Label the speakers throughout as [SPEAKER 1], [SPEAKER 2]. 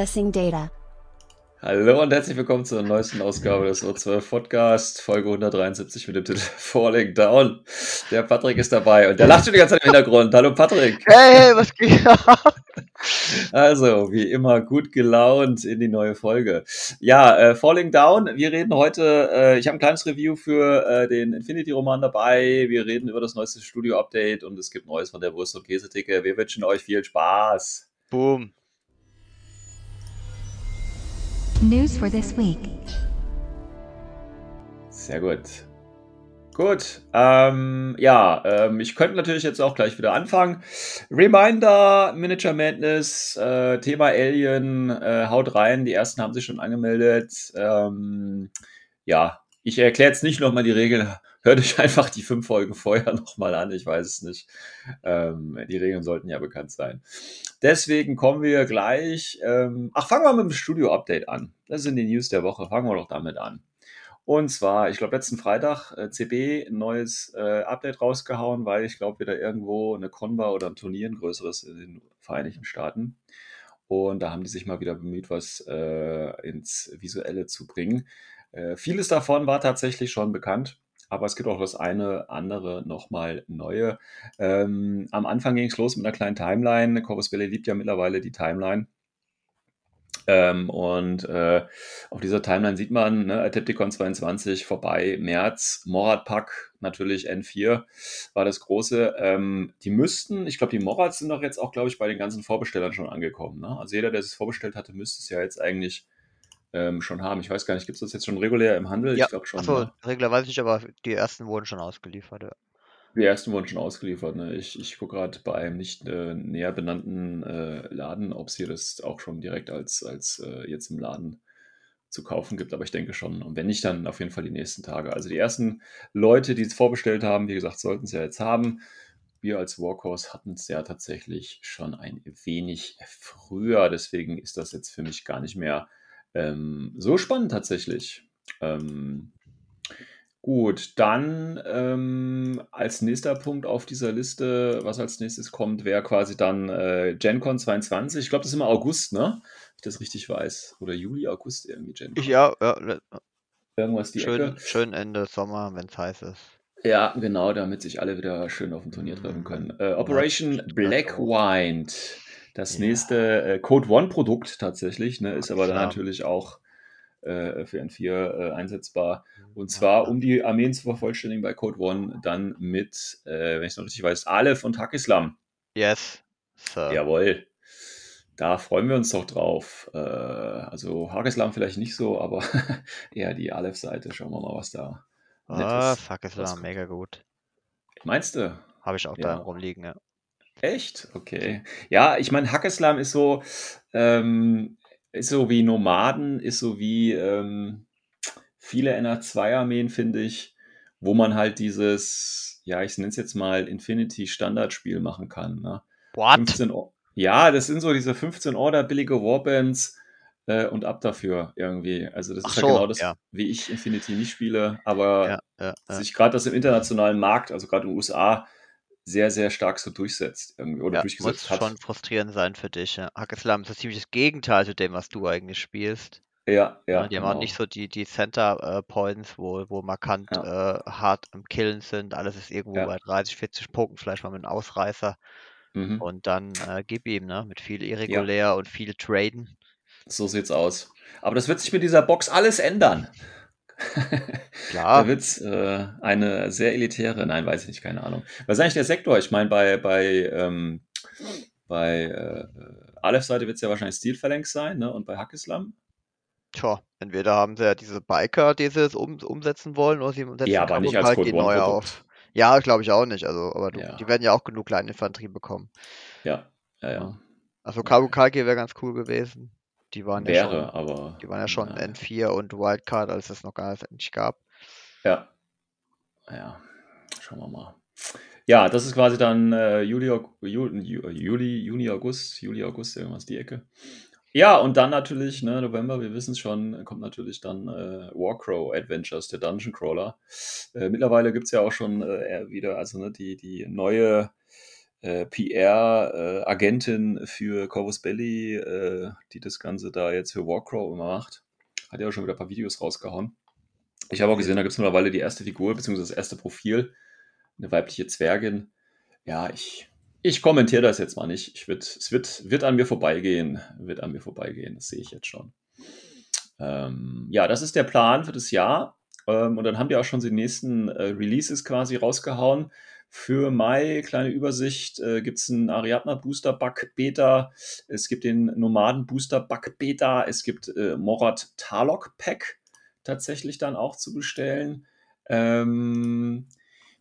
[SPEAKER 1] Accessing data.
[SPEAKER 2] Hallo und herzlich willkommen zur neuesten Ausgabe des O12 Podcast, Folge 173 mit dem Titel Falling Down. Der Patrick ist dabei und der lacht schon die ganze Zeit im Hintergrund. Hallo Patrick.
[SPEAKER 3] Hey, hey, was geht ab?
[SPEAKER 2] Also, wie immer, gut gelaunt in die neue Folge. Ja, äh, Falling Down, wir reden heute, äh, ich habe ein kleines Review für äh, den Infinity-Roman dabei. Wir reden über das neueste Studio-Update und es gibt Neues von der Wurst- und Käseticke. Wir wünschen euch viel Spaß.
[SPEAKER 3] Boom.
[SPEAKER 4] News for this week.
[SPEAKER 2] Sehr gut. Gut, ähm, ja, ähm, ich könnte natürlich jetzt auch gleich wieder anfangen. Reminder, Miniature Madness, äh, Thema Alien, äh, haut rein, die ersten haben sich schon angemeldet. Ähm, ja, ich erkläre jetzt nicht nochmal die Regeln, hört euch einfach die fünf Folgen vorher nochmal an, ich weiß es nicht. Ähm, die Regeln sollten ja bekannt sein. Deswegen kommen wir gleich, ähm, ach, fangen wir mit dem Studio-Update an. Das sind die News der Woche, fangen wir doch damit an. Und zwar, ich glaube, letzten Freitag äh, CB ein neues äh, Update rausgehauen, weil ich glaube, wieder irgendwo eine Con oder ein Turnier, ein größeres in den Vereinigten Staaten. Und da haben die sich mal wieder bemüht, was äh, ins Visuelle zu bringen. Äh, vieles davon war tatsächlich schon bekannt, aber es gibt auch das eine andere nochmal neue. Ähm, am Anfang ging es los mit einer kleinen Timeline. Corvus Belli liebt ja mittlerweile die Timeline. Ähm, und äh, auf dieser Timeline sieht man ne, Adepticon 22 vorbei, März, Morat Pack, natürlich N4 war das große. Ähm, die müssten, ich glaube, die Morats sind doch jetzt auch, glaube ich, bei den ganzen Vorbestellern schon angekommen. Ne? Also jeder, der es vorbestellt hatte, müsste es ja jetzt eigentlich ähm, schon haben. Ich weiß gar nicht, gibt es das jetzt schon regulär im Handel?
[SPEAKER 3] Ja,
[SPEAKER 2] ich glaube schon.
[SPEAKER 3] achso,
[SPEAKER 2] ne?
[SPEAKER 3] Regler weiß ich aber die ersten wurden schon ausgeliefert. Ja.
[SPEAKER 2] Die ersten wurden schon ausgeliefert. Ne? Ich, ich gucke gerade bei einem nicht äh, näher benannten äh, Laden, ob es hier das auch schon direkt als, als äh, jetzt im Laden zu kaufen gibt, aber ich denke schon. Und wenn nicht, dann auf jeden Fall die nächsten Tage. Also die ersten Leute, die es vorbestellt haben, wie gesagt, sollten es ja jetzt haben. Wir als Warcourse hatten es ja tatsächlich schon ein wenig früher. Deswegen ist das jetzt für mich gar nicht mehr ähm, so spannend tatsächlich. Ähm, Gut, dann ähm, als nächster Punkt auf dieser Liste, was als nächstes kommt, wäre quasi dann äh, GenCon 22. Ich glaube, das ist immer August, ne? Wenn ich das richtig weiß. Oder Juli, August irgendwie GenCon.
[SPEAKER 3] Ja, ja,
[SPEAKER 2] Irgendwas die
[SPEAKER 3] schön,
[SPEAKER 2] Ecke.
[SPEAKER 3] schön Ende Sommer, wenn es heiß ist.
[SPEAKER 2] Ja, genau, damit sich alle wieder schön auf dem Turnier treffen können. Äh, Operation
[SPEAKER 3] stimmt,
[SPEAKER 2] Black. Wind. Das
[SPEAKER 3] Ja.
[SPEAKER 2] nächste äh, Code One Produkt tatsächlich, ne, ist aber dann
[SPEAKER 3] Klar.
[SPEAKER 2] natürlich auch äh, für N4 äh, einsetzbar. Und zwar, um die Armeen zu vervollständigen bei Code One, dann mit, äh, wenn ich es noch richtig weiß, Aleph und Hakislam.
[SPEAKER 3] Yes. So.
[SPEAKER 2] Jawohl. Da freuen wir uns doch drauf. Äh, also Hakislam vielleicht nicht so, aber eher die Aleph-Seite. Schauen wir mal, was da
[SPEAKER 3] Ah, war
[SPEAKER 2] rauskommt.
[SPEAKER 3] mega gut.
[SPEAKER 2] Meinst du?
[SPEAKER 3] Habe ich auch
[SPEAKER 2] Ja.
[SPEAKER 3] da rumliegen, ja.
[SPEAKER 2] Echt? Okay. Ja, ich meine, Hackeslam ist so, ähm, ist so wie Nomaden, ist so wie ähm, viele NR2-Armeen, finde ich, wo man halt dieses, ja, ich nenne es jetzt mal Infinity-Standardspiel machen kann. Ne?
[SPEAKER 3] What?
[SPEAKER 2] 15 Or- ja, das sind so diese 15 Order billige Warbands äh, und ab dafür irgendwie. Also das
[SPEAKER 3] Ach
[SPEAKER 2] ist ja
[SPEAKER 3] so,
[SPEAKER 2] genau das,
[SPEAKER 3] ja.
[SPEAKER 2] wie ich Infinity nicht spiele, aber
[SPEAKER 3] ja, ja.
[SPEAKER 2] sich gerade das im internationalen Markt, also gerade in den USA, sehr, sehr stark so durchsetzt irgendwie oder
[SPEAKER 3] ja,
[SPEAKER 2] durchgesetzt
[SPEAKER 3] muss
[SPEAKER 2] hat.
[SPEAKER 3] schon frustrierend sein für dich. Ja. Hackeslam ist ziemlich das Gegenteil zu dem, was du eigentlich spielst.
[SPEAKER 2] Ja,
[SPEAKER 3] Ja,
[SPEAKER 2] ja.
[SPEAKER 3] die haben
[SPEAKER 2] genau.
[SPEAKER 3] auch nicht so die, die Center äh, Points, wo, wo markant äh, hart am Killen sind. Alles ist irgendwo
[SPEAKER 2] Ja.
[SPEAKER 3] bei 30, 40 Punkten, vielleicht mal mit einem Ausreißer.
[SPEAKER 2] Mhm.
[SPEAKER 3] Und dann äh, gib ihm, ne? Mit viel irregulär und viel Traden.
[SPEAKER 2] So sieht's aus. Aber das wird sich mit dieser Box alles ändern.
[SPEAKER 3] Klar.
[SPEAKER 2] Da wird's äh, eine sehr elitäre, nein, weiß ich nicht, keine Ahnung. Was ist eigentlich der Sektor? Ich meine, bei, bei, ähm, bei äh, Aleph-Seite wird es ja wahrscheinlich Steel-Phalanx sein, ne? Und bei Hackislam?
[SPEAKER 3] Tja, entweder haben sie ja diese Biker, die sie jetzt um, umsetzen wollen, oder sie umsetzen
[SPEAKER 2] Ja, aber nicht als Code
[SPEAKER 3] die neu
[SPEAKER 2] One-Produkt.
[SPEAKER 3] auf. Ja, glaube ich auch nicht. Also, aber du,
[SPEAKER 2] Ja.
[SPEAKER 3] die werden ja auch genug Kleininfanterie bekommen.
[SPEAKER 2] Ja, ja, ja.
[SPEAKER 3] Also Kabukage wäre ganz cool gewesen. Die waren ja
[SPEAKER 2] Wäre,
[SPEAKER 3] schon,
[SPEAKER 2] aber.
[SPEAKER 3] die waren ja schon
[SPEAKER 2] ja,
[SPEAKER 3] N4 und Wildcard, als es noch gar nicht gab.
[SPEAKER 2] Ja. Ja, schauen wir mal. Ja, das ist quasi dann äh, Juli, Aug- Ju- Ju- Juli, Juni, August, Juli, August, irgendwas die Ecke. Ja, und dann natürlich, ne, November, wir wissen es schon, kommt natürlich dann äh, Warcrow Adventures, der Dungeon Crawler. Äh, mittlerweile gibt es ja auch schon äh, wieder, also ne, die, die neue äh, PR-Agentin für Corvus Belly, äh, die das Ganze da jetzt für Warcrow immer macht. Hat ja auch schon wieder ein paar Videos rausgehauen. Ich habe auch gesehen, da gibt es mittlerweile die erste Figur, beziehungsweise das erste Profil. Eine weibliche Zwergin. Ja, ich, ich kommentiere das jetzt mal nicht. Ich wird, es wird, wird an mir vorbeigehen. Wird an mir vorbeigehen, das sehe ich jetzt schon. Ähm, ja, das ist der Plan für das Jahr. Ähm, und dann haben die auch schon die nächsten äh, Releases quasi rausgehauen. Für Mai, kleine Übersicht, äh, gibt es einen Ariadna Booster Bug Beta. Es gibt den Nomaden Booster Bug Beta. Es gibt äh, Morat Tarlok Pack tatsächlich dann auch zu bestellen. Ähm,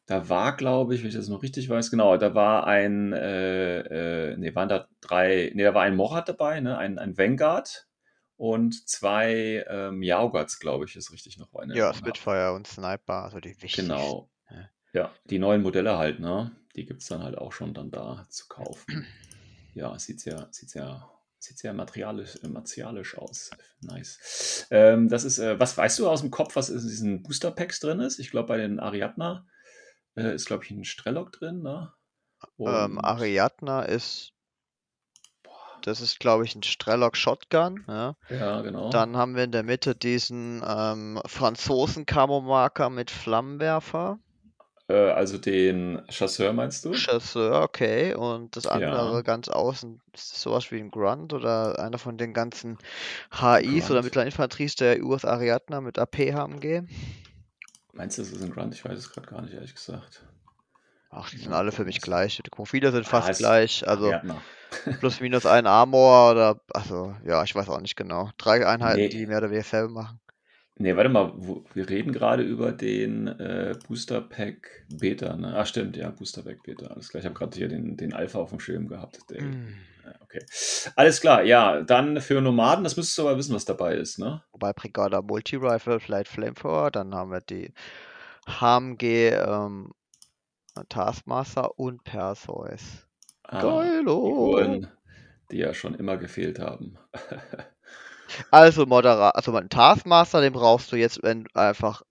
[SPEAKER 2] da war, glaube ich, wenn ich das noch richtig weiß, genau, da war ein, äh, äh, nee, waren da drei, nee, da war ein Morat dabei, ne, ein, ein Vanguard und zwei ähm, Yaugats, glaube ich, ist richtig noch eine.
[SPEAKER 3] Ja, Spitfire und Sniper, also die wichtigsten.
[SPEAKER 2] Genau.
[SPEAKER 3] Ja.
[SPEAKER 2] Die neuen Modelle halt, ne? Die gibt es dann halt auch schon dann da zu kaufen. Ja, sieht sehr, sieht sehr, sieht sehr materialisch, äh, martialisch aus. Nice. Ähm, das ist, äh, was weißt du aus dem Kopf, was in diesen Booster Packs drin ist? Ich glaube, bei den Ariadna äh, ist, glaube ich, ein Strelok drin, ne?
[SPEAKER 3] Ähm,
[SPEAKER 2] Und-
[SPEAKER 3] Ariadna ist, das ist, glaube ich, ein Strelok Shotgun. Ja.
[SPEAKER 2] Ja, genau.
[SPEAKER 3] Dann haben wir in der Mitte diesen ähm, Franzosen-Camo-Marker mit Flammenwerfer.
[SPEAKER 2] Äh, also den Chasseur meinst du?
[SPEAKER 3] Chasseur, okay. Und das andere
[SPEAKER 2] Ja.
[SPEAKER 3] ganz außen, ist das sowas wie ein Grunt oder einer von den ganzen HIs oder
[SPEAKER 2] Grunt.
[SPEAKER 3] mittleren Infanteries der US Ariadna mit AP-HMG?
[SPEAKER 2] Meinst du, das ist ein Grunt? Ich weiß es gerade gar nicht, ehrlich gesagt.
[SPEAKER 3] Ach, die sind alle für mich gleich. Die Profile sind
[SPEAKER 2] Ah,
[SPEAKER 3] fast
[SPEAKER 2] ist
[SPEAKER 3] gleich. Also plus minus ein Armor oder, also ja, ich weiß auch nicht genau. Drei Einheiten,
[SPEAKER 2] Nee.
[SPEAKER 3] die mehr oder weniger selber machen.
[SPEAKER 2] Nee, warte mal, wo, wir reden gerade über den äh, Booster Pack Beta, ne? Ach stimmt, ja, Booster Pack Beta. Alles klar, ich habe gerade hier den, den Alpha auf dem Schirm gehabt. Der, ja, okay. Alles klar, ja, dann für Nomaden, das müsstest du aber wissen, was dabei ist, ne?
[SPEAKER 3] Wobei Brigada Multi-Rifle, Flight Flamethrower, dann haben wir die HMG ähm, Taskmaster und Perseus.
[SPEAKER 2] Ah,
[SPEAKER 3] Geilo!
[SPEAKER 2] Figuren, die ja schon immer gefehlt haben.
[SPEAKER 3] Also moderat, also ein Taskmaster, den brauchst du jetzt, wenn du einfach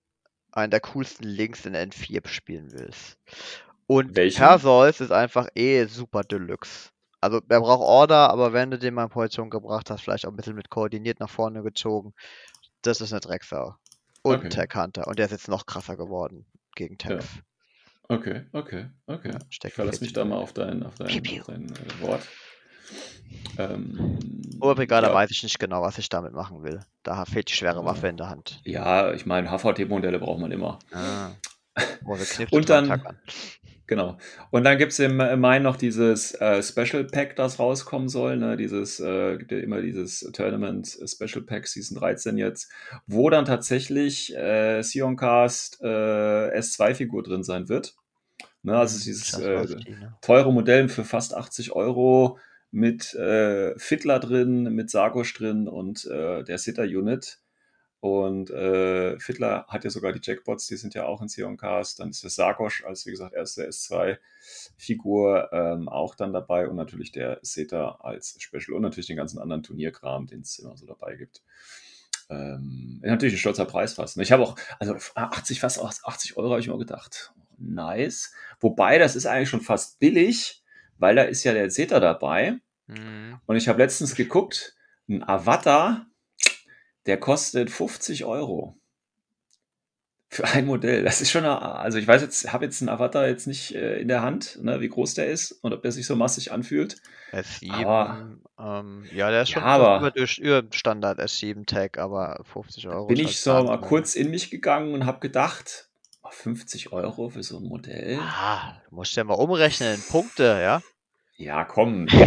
[SPEAKER 3] einen der coolsten Links in N4 spielen willst. Und
[SPEAKER 2] Welchen?
[SPEAKER 3] Perseus ist einfach eh super Deluxe. Also er braucht Order, aber wenn du den mal in Position gebracht hast, vielleicht auch ein bisschen mit koordiniert nach vorne gezogen, das ist eine Drecksau. Und
[SPEAKER 2] Okay.
[SPEAKER 3] ein Tech Hunter. Und der ist jetzt noch krasser geworden gegen Tanks.
[SPEAKER 2] Okay, okay, okay.
[SPEAKER 3] Ja,
[SPEAKER 2] ich verlasse mich da mal auf dein, auf dein, auf dein äh, Wort. Ähm,
[SPEAKER 3] Oberbrigade
[SPEAKER 2] ja,
[SPEAKER 3] weiß ich nicht genau, was ich damit machen will. Da fehlt die schwere
[SPEAKER 2] Ja.
[SPEAKER 3] Waffe in der Hand.
[SPEAKER 2] ja, ich meine, HVT-Modelle braucht man immer.
[SPEAKER 3] Ah. Knifte
[SPEAKER 2] Und dann-. Genau. Und dann gibt es im Mai noch dieses äh, Special Pack, das rauskommen soll. Ne? Dieses, äh, gibt ja immer dieses Tournament Special Pack Season 13 jetzt, wo dann tatsächlich äh, Sioncast äh, S2-Figur drin sein wird. Ne? Also
[SPEAKER 3] Hm,
[SPEAKER 2] dieses äh,
[SPEAKER 3] ne?
[SPEAKER 2] teure Modell für fast 80 Euro mit äh, Fiddler drin, mit Sargosch drin und äh, der Sitter-Unit. Und äh, Fiddler hat ja sogar die Jackbots, die sind ja auch in Sioncast. Dann ist der Sargosch als, wie gesagt, erste S2-Figur ähm, auch dann dabei und natürlich der Seta als Special und natürlich den ganzen anderen Turnierkram, den es immer so dabei gibt. Ähm, natürlich ein stolzer Preis fast. ne? Ich habe auch, also 80, fast 80 Euro habe ich mir gedacht. Nice. Wobei, das ist eigentlich schon fast billig, weil da ist ja der Zeta dabei.
[SPEAKER 3] Mhm.
[SPEAKER 2] Und ich habe letztens geguckt, ein Avatar, der kostet 50 Euro. Für ein Modell. Das ist schon, eine, also ich weiß jetzt, habe jetzt einen Avatar jetzt nicht äh, in der Hand, ne, wie groß der ist und ob der sich so massig anfühlt.
[SPEAKER 3] S7,
[SPEAKER 2] Aber-
[SPEAKER 3] ähm, ja, der ist
[SPEAKER 2] Ja,
[SPEAKER 3] schon
[SPEAKER 2] aber-
[SPEAKER 3] fast über, durch, über Standard S7-Tag, aber 50 Euro.
[SPEAKER 2] Bin ich
[SPEAKER 3] halt
[SPEAKER 2] so mal kurz in mich gegangen und habe gedacht, 50 Euro für so ein Modell?
[SPEAKER 3] Ah, du musst ja mal umrechnen in Punkte, ja?
[SPEAKER 2] Ja, komm. Ja,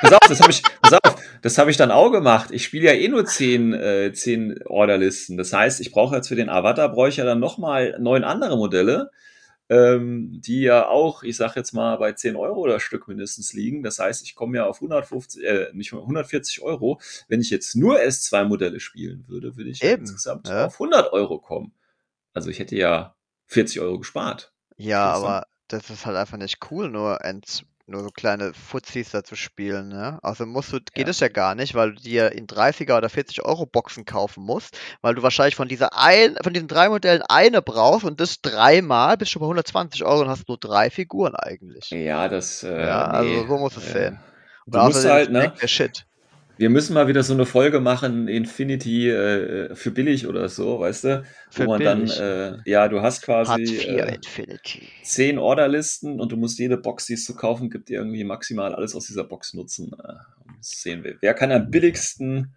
[SPEAKER 2] pass auf, das habe ich, pass auf, das habe ich dann auch gemacht. Ich spiele ja eh nur zehn, äh, zehn Orderlisten. Das heißt, ich brauche jetzt für den Avatar, brauche ich ja dann nochmal neun andere Modelle. ähm, die ja auch, ich sag jetzt mal, bei 10 Euro das Stück mindestens liegen. Das heißt, ich komme ja auf 150, äh, nicht 140 Euro. Wenn ich jetzt nur S2-Modelle spielen würde, würde ich ja insgesamt
[SPEAKER 3] ja.
[SPEAKER 2] auf 100 Euro kommen. Also ich hätte ja 40 Euro gespart.
[SPEAKER 3] Ja,
[SPEAKER 2] du?
[SPEAKER 3] aber das ist halt einfach nicht cool, nur Ents, nur so kleine Fuzis da zu spielen, ne? Also musst du, geht
[SPEAKER 2] Ja.
[SPEAKER 3] es ja gar nicht, weil du dir in 30er oder 40 Euro Boxen kaufen musst, weil du wahrscheinlich von dieser ein, von diesen drei Modellen eine brauchst und das dreimal bist du bei 120 Euro und hast nur drei Figuren eigentlich.
[SPEAKER 2] Ja, das. Äh,
[SPEAKER 3] Ja, also
[SPEAKER 2] nee.
[SPEAKER 3] so muss es
[SPEAKER 2] Äh,
[SPEAKER 3] sehen.
[SPEAKER 2] Du musst halt, ne?
[SPEAKER 3] Shit.
[SPEAKER 2] Wir müssen mal wieder so eine Folge machen, Infinity äh, für billig oder so, weißt du?
[SPEAKER 3] Für
[SPEAKER 2] Wo man
[SPEAKER 3] billig.
[SPEAKER 2] dann, äh, ja, du hast quasi äh, zehn Orderlisten und du musst jede Box, die es zu kaufen gibt, irgendwie maximal alles aus dieser Box nutzen. Äh, sehen, wer, wer kann am billigsten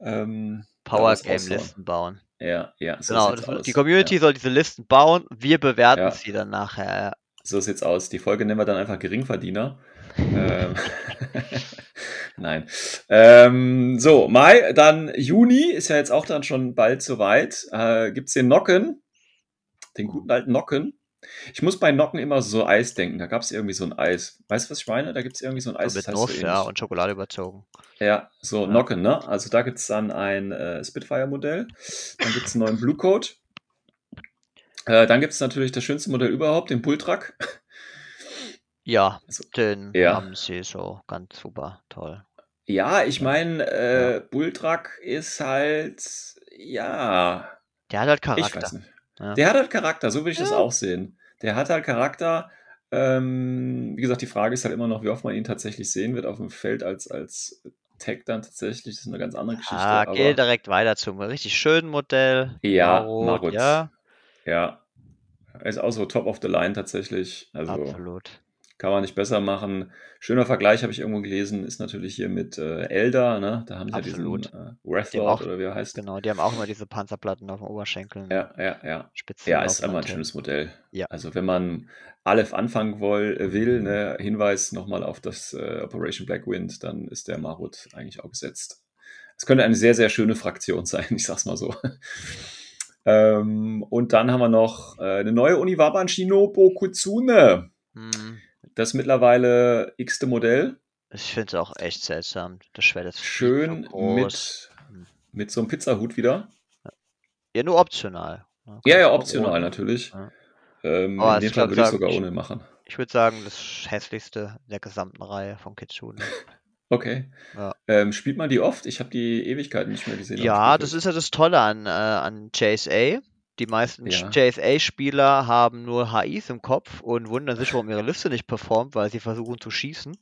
[SPEAKER 2] ähm,
[SPEAKER 3] Power Game. Listen bauen.
[SPEAKER 2] Ja, ja, so
[SPEAKER 3] Genau, das, die Community soll diese Listen bauen, wir bewerten
[SPEAKER 2] Ja.
[SPEAKER 3] sie dann nachher. ja.
[SPEAKER 2] So sieht's aus. Die Folge nennen wir dann einfach Geringverdiener. Ähm, Nein. Ähm, so, Mai, dann Juni ist ja jetzt auch dann schon bald soweit. Äh, gibt's den Nocken, den guten alten Nocken. Ich muss bei Nocken immer so Eis denken. Da gab's irgendwie so ein Eis. Weißt du, was ich meine? Da gibt's irgendwie so ein Eis.
[SPEAKER 3] So mit
[SPEAKER 2] das heißt so
[SPEAKER 3] Nuss, ja,
[SPEAKER 2] ähnlich.
[SPEAKER 3] und Schokolade überzogen.
[SPEAKER 2] Ja, so
[SPEAKER 3] Ja.
[SPEAKER 2] Nocken, ne? Also da gibt's dann ein äh, Spitfire-Modell. Dann gibt's einen neuen Blue Code. Äh, dann gibt's natürlich das schönste Modell überhaupt, den Bulltruck.
[SPEAKER 3] Ja,
[SPEAKER 2] Also,
[SPEAKER 3] den
[SPEAKER 2] ja.
[SPEAKER 3] haben sie so ganz super toll.
[SPEAKER 2] Ja, ich meine, äh, Bulltruck ist halt, ja,
[SPEAKER 3] Der hat halt
[SPEAKER 2] ich weiß
[SPEAKER 3] Charakter.
[SPEAKER 2] nicht.
[SPEAKER 3] Ja.
[SPEAKER 2] Der hat halt Charakter, so würde ich das
[SPEAKER 3] Ja.
[SPEAKER 2] auch sehen. Der hat halt Charakter. Ähm, wie gesagt, die Frage ist halt immer noch, wie oft man ihn tatsächlich sehen wird auf dem Feld als, als Tag dann tatsächlich. Das ist eine ganz andere Geschichte.
[SPEAKER 3] Ah,
[SPEAKER 2] aber
[SPEAKER 3] geh direkt weiter zum richtig schönen Modell.
[SPEAKER 2] Ja,
[SPEAKER 3] Marot,
[SPEAKER 2] Marut.
[SPEAKER 3] Ja,
[SPEAKER 2] ja, er ist auch so top of the line tatsächlich. Also
[SPEAKER 3] absolut.
[SPEAKER 2] Kann man nicht besser machen. Schöner Vergleich habe ich irgendwo gelesen, ist natürlich hier mit äh, Elder, ne? Da haben sie ja
[SPEAKER 3] Absolut.
[SPEAKER 2] diesen äh, Wrathlord oder wie er heißt.
[SPEAKER 3] Genau, die haben auch immer diese Panzerplatten auf den Oberschenkeln.
[SPEAKER 2] Ja, ja, ja.
[SPEAKER 3] Spitzen
[SPEAKER 2] Ja, ist immer ein schönes Modell.
[SPEAKER 3] Ja.
[SPEAKER 2] Also wenn man Aleph anfangen woll, äh, will, ne, Hinweis nochmal auf das äh, Operation Black Wind, dann ist der Marut eigentlich auch gesetzt. Es könnte eine sehr, sehr schöne Fraktion sein, ich sag's mal so. ähm, und dann haben wir noch äh, eine neue Uniwaban Shinobu Kutsune.
[SPEAKER 3] Hm,
[SPEAKER 2] Das mittlerweile x-te Modell.
[SPEAKER 3] Ich finde es auch echt seltsam. Das Schwert ist
[SPEAKER 2] Schön mit, mit so einem Pizzahut wieder.
[SPEAKER 3] Ja, nur optional.
[SPEAKER 2] Ja, ja, optional
[SPEAKER 3] ohne.
[SPEAKER 2] natürlich.
[SPEAKER 3] Ja.
[SPEAKER 2] Ähm, in dem Fall würde ich sogar ohne machen.
[SPEAKER 3] Ich würde sagen, das hässlichste der gesamten Reihe von Kitsune.
[SPEAKER 2] Okay.
[SPEAKER 3] Ja.
[SPEAKER 2] Ähm, spielt man die oft? Ich habe die Ewigkeiten nicht mehr gesehen.
[SPEAKER 3] Ja, das ist ja das Tolle an, äh, an JSA. Die meisten
[SPEAKER 2] Ja.
[SPEAKER 3] JSA-Spieler haben nur HIs im Kopf und wundern sich, warum ihre Liste nicht performt, weil sie versuchen zu schießen.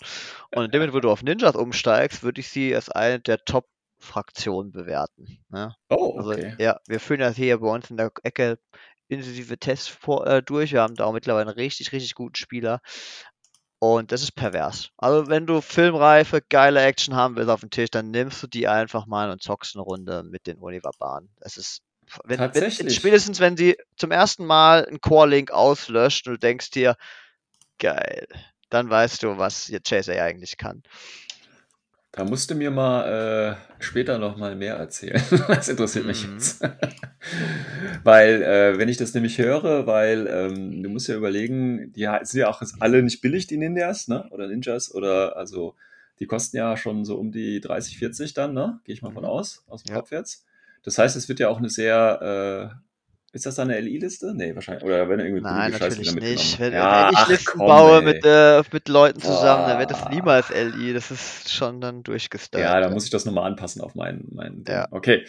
[SPEAKER 3] Und in dem Moment, wo du auf Ninjas umsteigst, würde ich sie als eine der Top-Fraktionen bewerten. Ne?
[SPEAKER 2] Oh,
[SPEAKER 3] Also,
[SPEAKER 2] okay.
[SPEAKER 3] ja, wir führen das hier bei uns in der Ecke intensive Tests vor, äh, durch. Wir haben da auch mittlerweile einen richtig, richtig guten Spieler. Und das ist pervers. Also, wenn du filmreife, geile Action haben willst auf dem Tisch, dann nimmst du die einfach mal und zockst eine Runde mit den Univa-Bahnen. Das ist. Wenn, wenn,
[SPEAKER 2] Tatsächlich.
[SPEAKER 3] spätestens, wenn sie zum ersten Mal einen Core-Link auslöscht und du denkst dir, geil, dann weißt du, was jetzt Chaser eigentlich kann.
[SPEAKER 2] Da musst du mir mal äh, später noch mal mehr erzählen. Das interessiert mich
[SPEAKER 3] Mhm.
[SPEAKER 2] jetzt. weil, äh, wenn ich das nämlich höre, weil ähm, du musst ja überlegen, die sind ja auch alle nicht billig, die Ninjas, ne? Oder Ninjas, oder also die kosten ja schon so um die 30, 40 dann, ne? Gehe ich mal von
[SPEAKER 3] Mhm.
[SPEAKER 2] aus, aus dem
[SPEAKER 3] Ja.
[SPEAKER 2] Kopf jetzt. Das heißt, es wird ja auch eine sehr, äh, ist das dann eine LI-Liste? Nee, wahrscheinlich. Oder wenn irgendwie
[SPEAKER 3] Nein,
[SPEAKER 2] Scheiße
[SPEAKER 3] natürlich nicht. Wenn,
[SPEAKER 2] Ja,
[SPEAKER 3] wenn ich
[SPEAKER 2] ach,
[SPEAKER 3] Listen
[SPEAKER 2] komm,
[SPEAKER 3] baue mit, äh, mit Leuten zusammen, dann wird das
[SPEAKER 2] Ah.
[SPEAKER 3] niemals LI. Das ist schon dann durchgestylt.
[SPEAKER 2] Ja, da muss ich das nochmal anpassen auf meinen, meinen.
[SPEAKER 3] Ja.
[SPEAKER 2] Okay.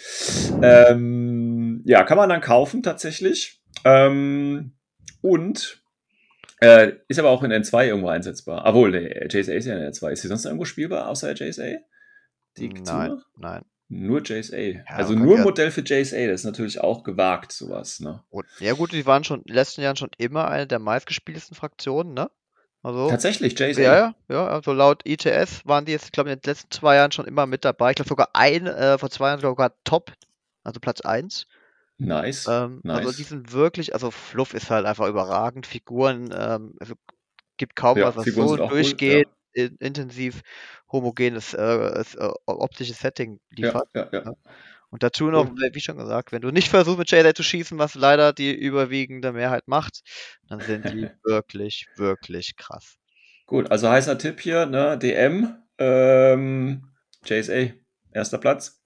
[SPEAKER 2] Ähm, ja, kann man dann kaufen tatsächlich. Ähm, und äh, ist aber auch in N2 irgendwo einsetzbar. Obwohl, nee, JSA ist ja in N2. Ist sie sonst irgendwo spielbar außer JSA? Die
[SPEAKER 3] Nein,
[SPEAKER 2] Kitsune?
[SPEAKER 3] nein.
[SPEAKER 2] Nur JSA. also
[SPEAKER 3] man
[SPEAKER 2] nur
[SPEAKER 3] ja-
[SPEAKER 2] Modell für JSA, das ist natürlich auch gewagt, sowas, ne?
[SPEAKER 3] Und, ja gut, die waren schon in den letzten Jahren schon immer eine der meistgespieltesten Fraktionen, ne? Also,
[SPEAKER 2] Tatsächlich, JSA.
[SPEAKER 3] ja, ja, ja, also laut ITS waren die jetzt, ich glaube, in den letzten zwei Jahren schon immer mit dabei. Ich glaube sogar ein, äh, vor zwei Jahren sogar Top, also Platz 1.
[SPEAKER 2] Nice.
[SPEAKER 3] Ähm, Also
[SPEAKER 2] nice.
[SPEAKER 3] die sind wirklich, also Fluff ist halt einfach überragend. Figuren, ähm, also gibt kaum
[SPEAKER 2] Ja,
[SPEAKER 3] was, was
[SPEAKER 2] Figuren
[SPEAKER 3] so durchgeht, intensiv homogenes äh, äh, optisches Setting
[SPEAKER 2] ja,
[SPEAKER 3] liefert.
[SPEAKER 2] ja, ja.
[SPEAKER 3] Und Und dazu noch, wie schon gesagt, wenn du nicht versuchst mit JSA zu schießen, was leider die überwiegende Mehrheit macht, dann sind die wirklich, wirklich krass.
[SPEAKER 2] Gut, also heißer Tipp hier, ne? DM, ähm, JSA, erster Platz.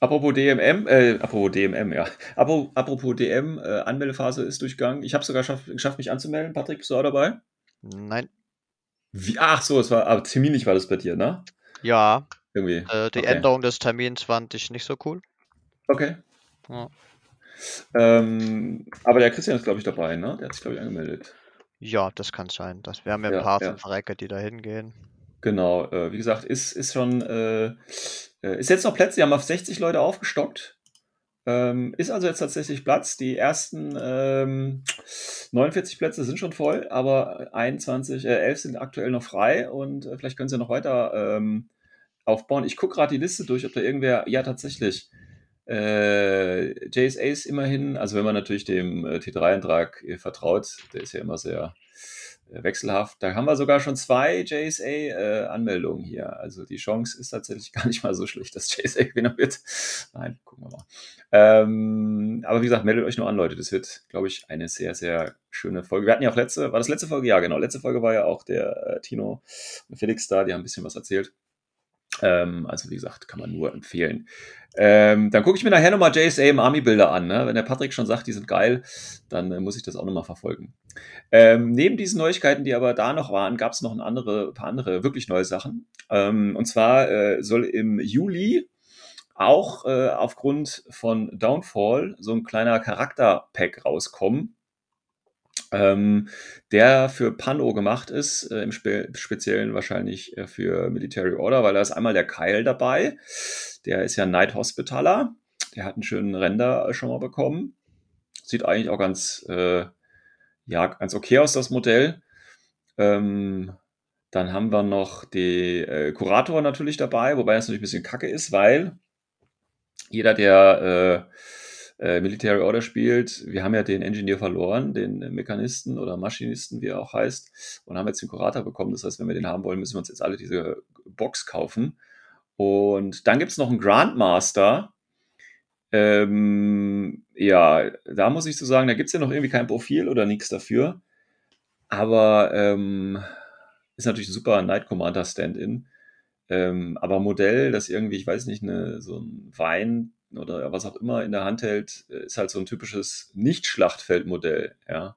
[SPEAKER 2] Apropos DMM, äh, apropos DMM, ja. Apropos, apropos DM, äh, Anmeldephase ist durchgegangen. Ich habe sogar geschafft, geschafft, mich anzumelden. Patrick, bist du auch dabei?
[SPEAKER 3] Nein.
[SPEAKER 2] Wie, ach so, es war, aber terminlich war das bei dir, ne?
[SPEAKER 3] Ja,
[SPEAKER 2] Irgendwie.
[SPEAKER 3] äh, die
[SPEAKER 2] okay.
[SPEAKER 3] Änderung des Termins fand ich nicht so cool.
[SPEAKER 2] Okay.
[SPEAKER 3] Ja.
[SPEAKER 2] Ähm, aber der Christian ist, glaube ich, dabei, ne? Der hat sich, glaube ich, angemeldet.
[SPEAKER 3] Ja, das kann sein. Das, wir haben ja ein
[SPEAKER 2] Ja,
[SPEAKER 3] paar
[SPEAKER 2] ja.
[SPEAKER 3] Recke, die da hingehen.
[SPEAKER 2] Genau, äh, wie gesagt, ist, ist schon, äh, äh, ist jetzt noch Plätze, die haben auf 60 Leute aufgestockt. Ähm, ist also jetzt tatsächlich Platz. Die ersten ähm, 49 Plätze sind schon voll, aber 21, äh, 11 sind aktuell noch frei und äh, vielleicht können sie noch weiter ähm, aufbauen. Ich gucke gerade die Liste durch, ob da irgendwer, ja tatsächlich, äh, JSA ist immerhin, also wenn man natürlich dem äh, T3-Eintrag äh, vertraut, der ist ja immer sehr wechselhaft. Da haben wir sogar schon zwei JSA-Anmeldungen hier. Also die Chance ist tatsächlich gar nicht mal so schlecht, dass JSA Gewinner wird. Nein, gucken wir mal. Ähm, aber wie gesagt, meldet euch nur an, Leute. Das wird, glaube ich, eine sehr, sehr schöne Folge. Wir hatten ja auch letzte, war das letzte Folge? Ja, genau. Letzte Folge war ja auch der äh, Tino und Felix da, die haben ein bisschen was erzählt. Ähm, also wie gesagt, kann man nur empfehlen. Ähm, dann gucke ich mir nachher nochmal JSA im Army-Bilder an. Ne? Wenn der Patrick schon sagt, die sind geil, dann äh, muss ich das auch nochmal verfolgen. Ähm, neben diesen Neuigkeiten, die aber da noch waren, gab es noch ein andere, paar andere wirklich neue Sachen. Ähm, und zwar äh, soll im Juli auch äh, aufgrund von Downfall so ein kleiner Charakter-Pack rauskommen, ähm, der für Pano gemacht ist, äh, im Spe Speziellen wahrscheinlich äh, für Military Order, weil da ist einmal der Keil dabei. Der ist ja Night Hospitaler. Der hat einen schönen Render schon mal bekommen. Sieht eigentlich auch ganz, äh, ja, ganz okay aus, das Modell. Ähm, dann haben wir noch die äh, Kurator natürlich dabei, wobei das natürlich ein bisschen kacke ist, weil jeder, der äh, Military Order spielt, wir haben ja den Engineer verloren, den Mechanisten oder Maschinisten, wie er auch heißt, und haben jetzt den Kurator bekommen. Das heißt, wenn wir den haben wollen, müssen wir uns jetzt alle diese Box kaufen. Und dann gibt es noch einen Grandmaster. Ähm, ja, da muss ich so sagen, da gibt es ja noch irgendwie kein Profil oder nichts dafür. Aber ähm, ist natürlich ein super Night Commander Stand-in. Ähm, aber Modell, das irgendwie, ich weiß nicht, eine, so ein Wein oder was auch immer in der Hand hält, äh, ist halt so ein typisches Nicht-Schlachtfeld-Modell, ja.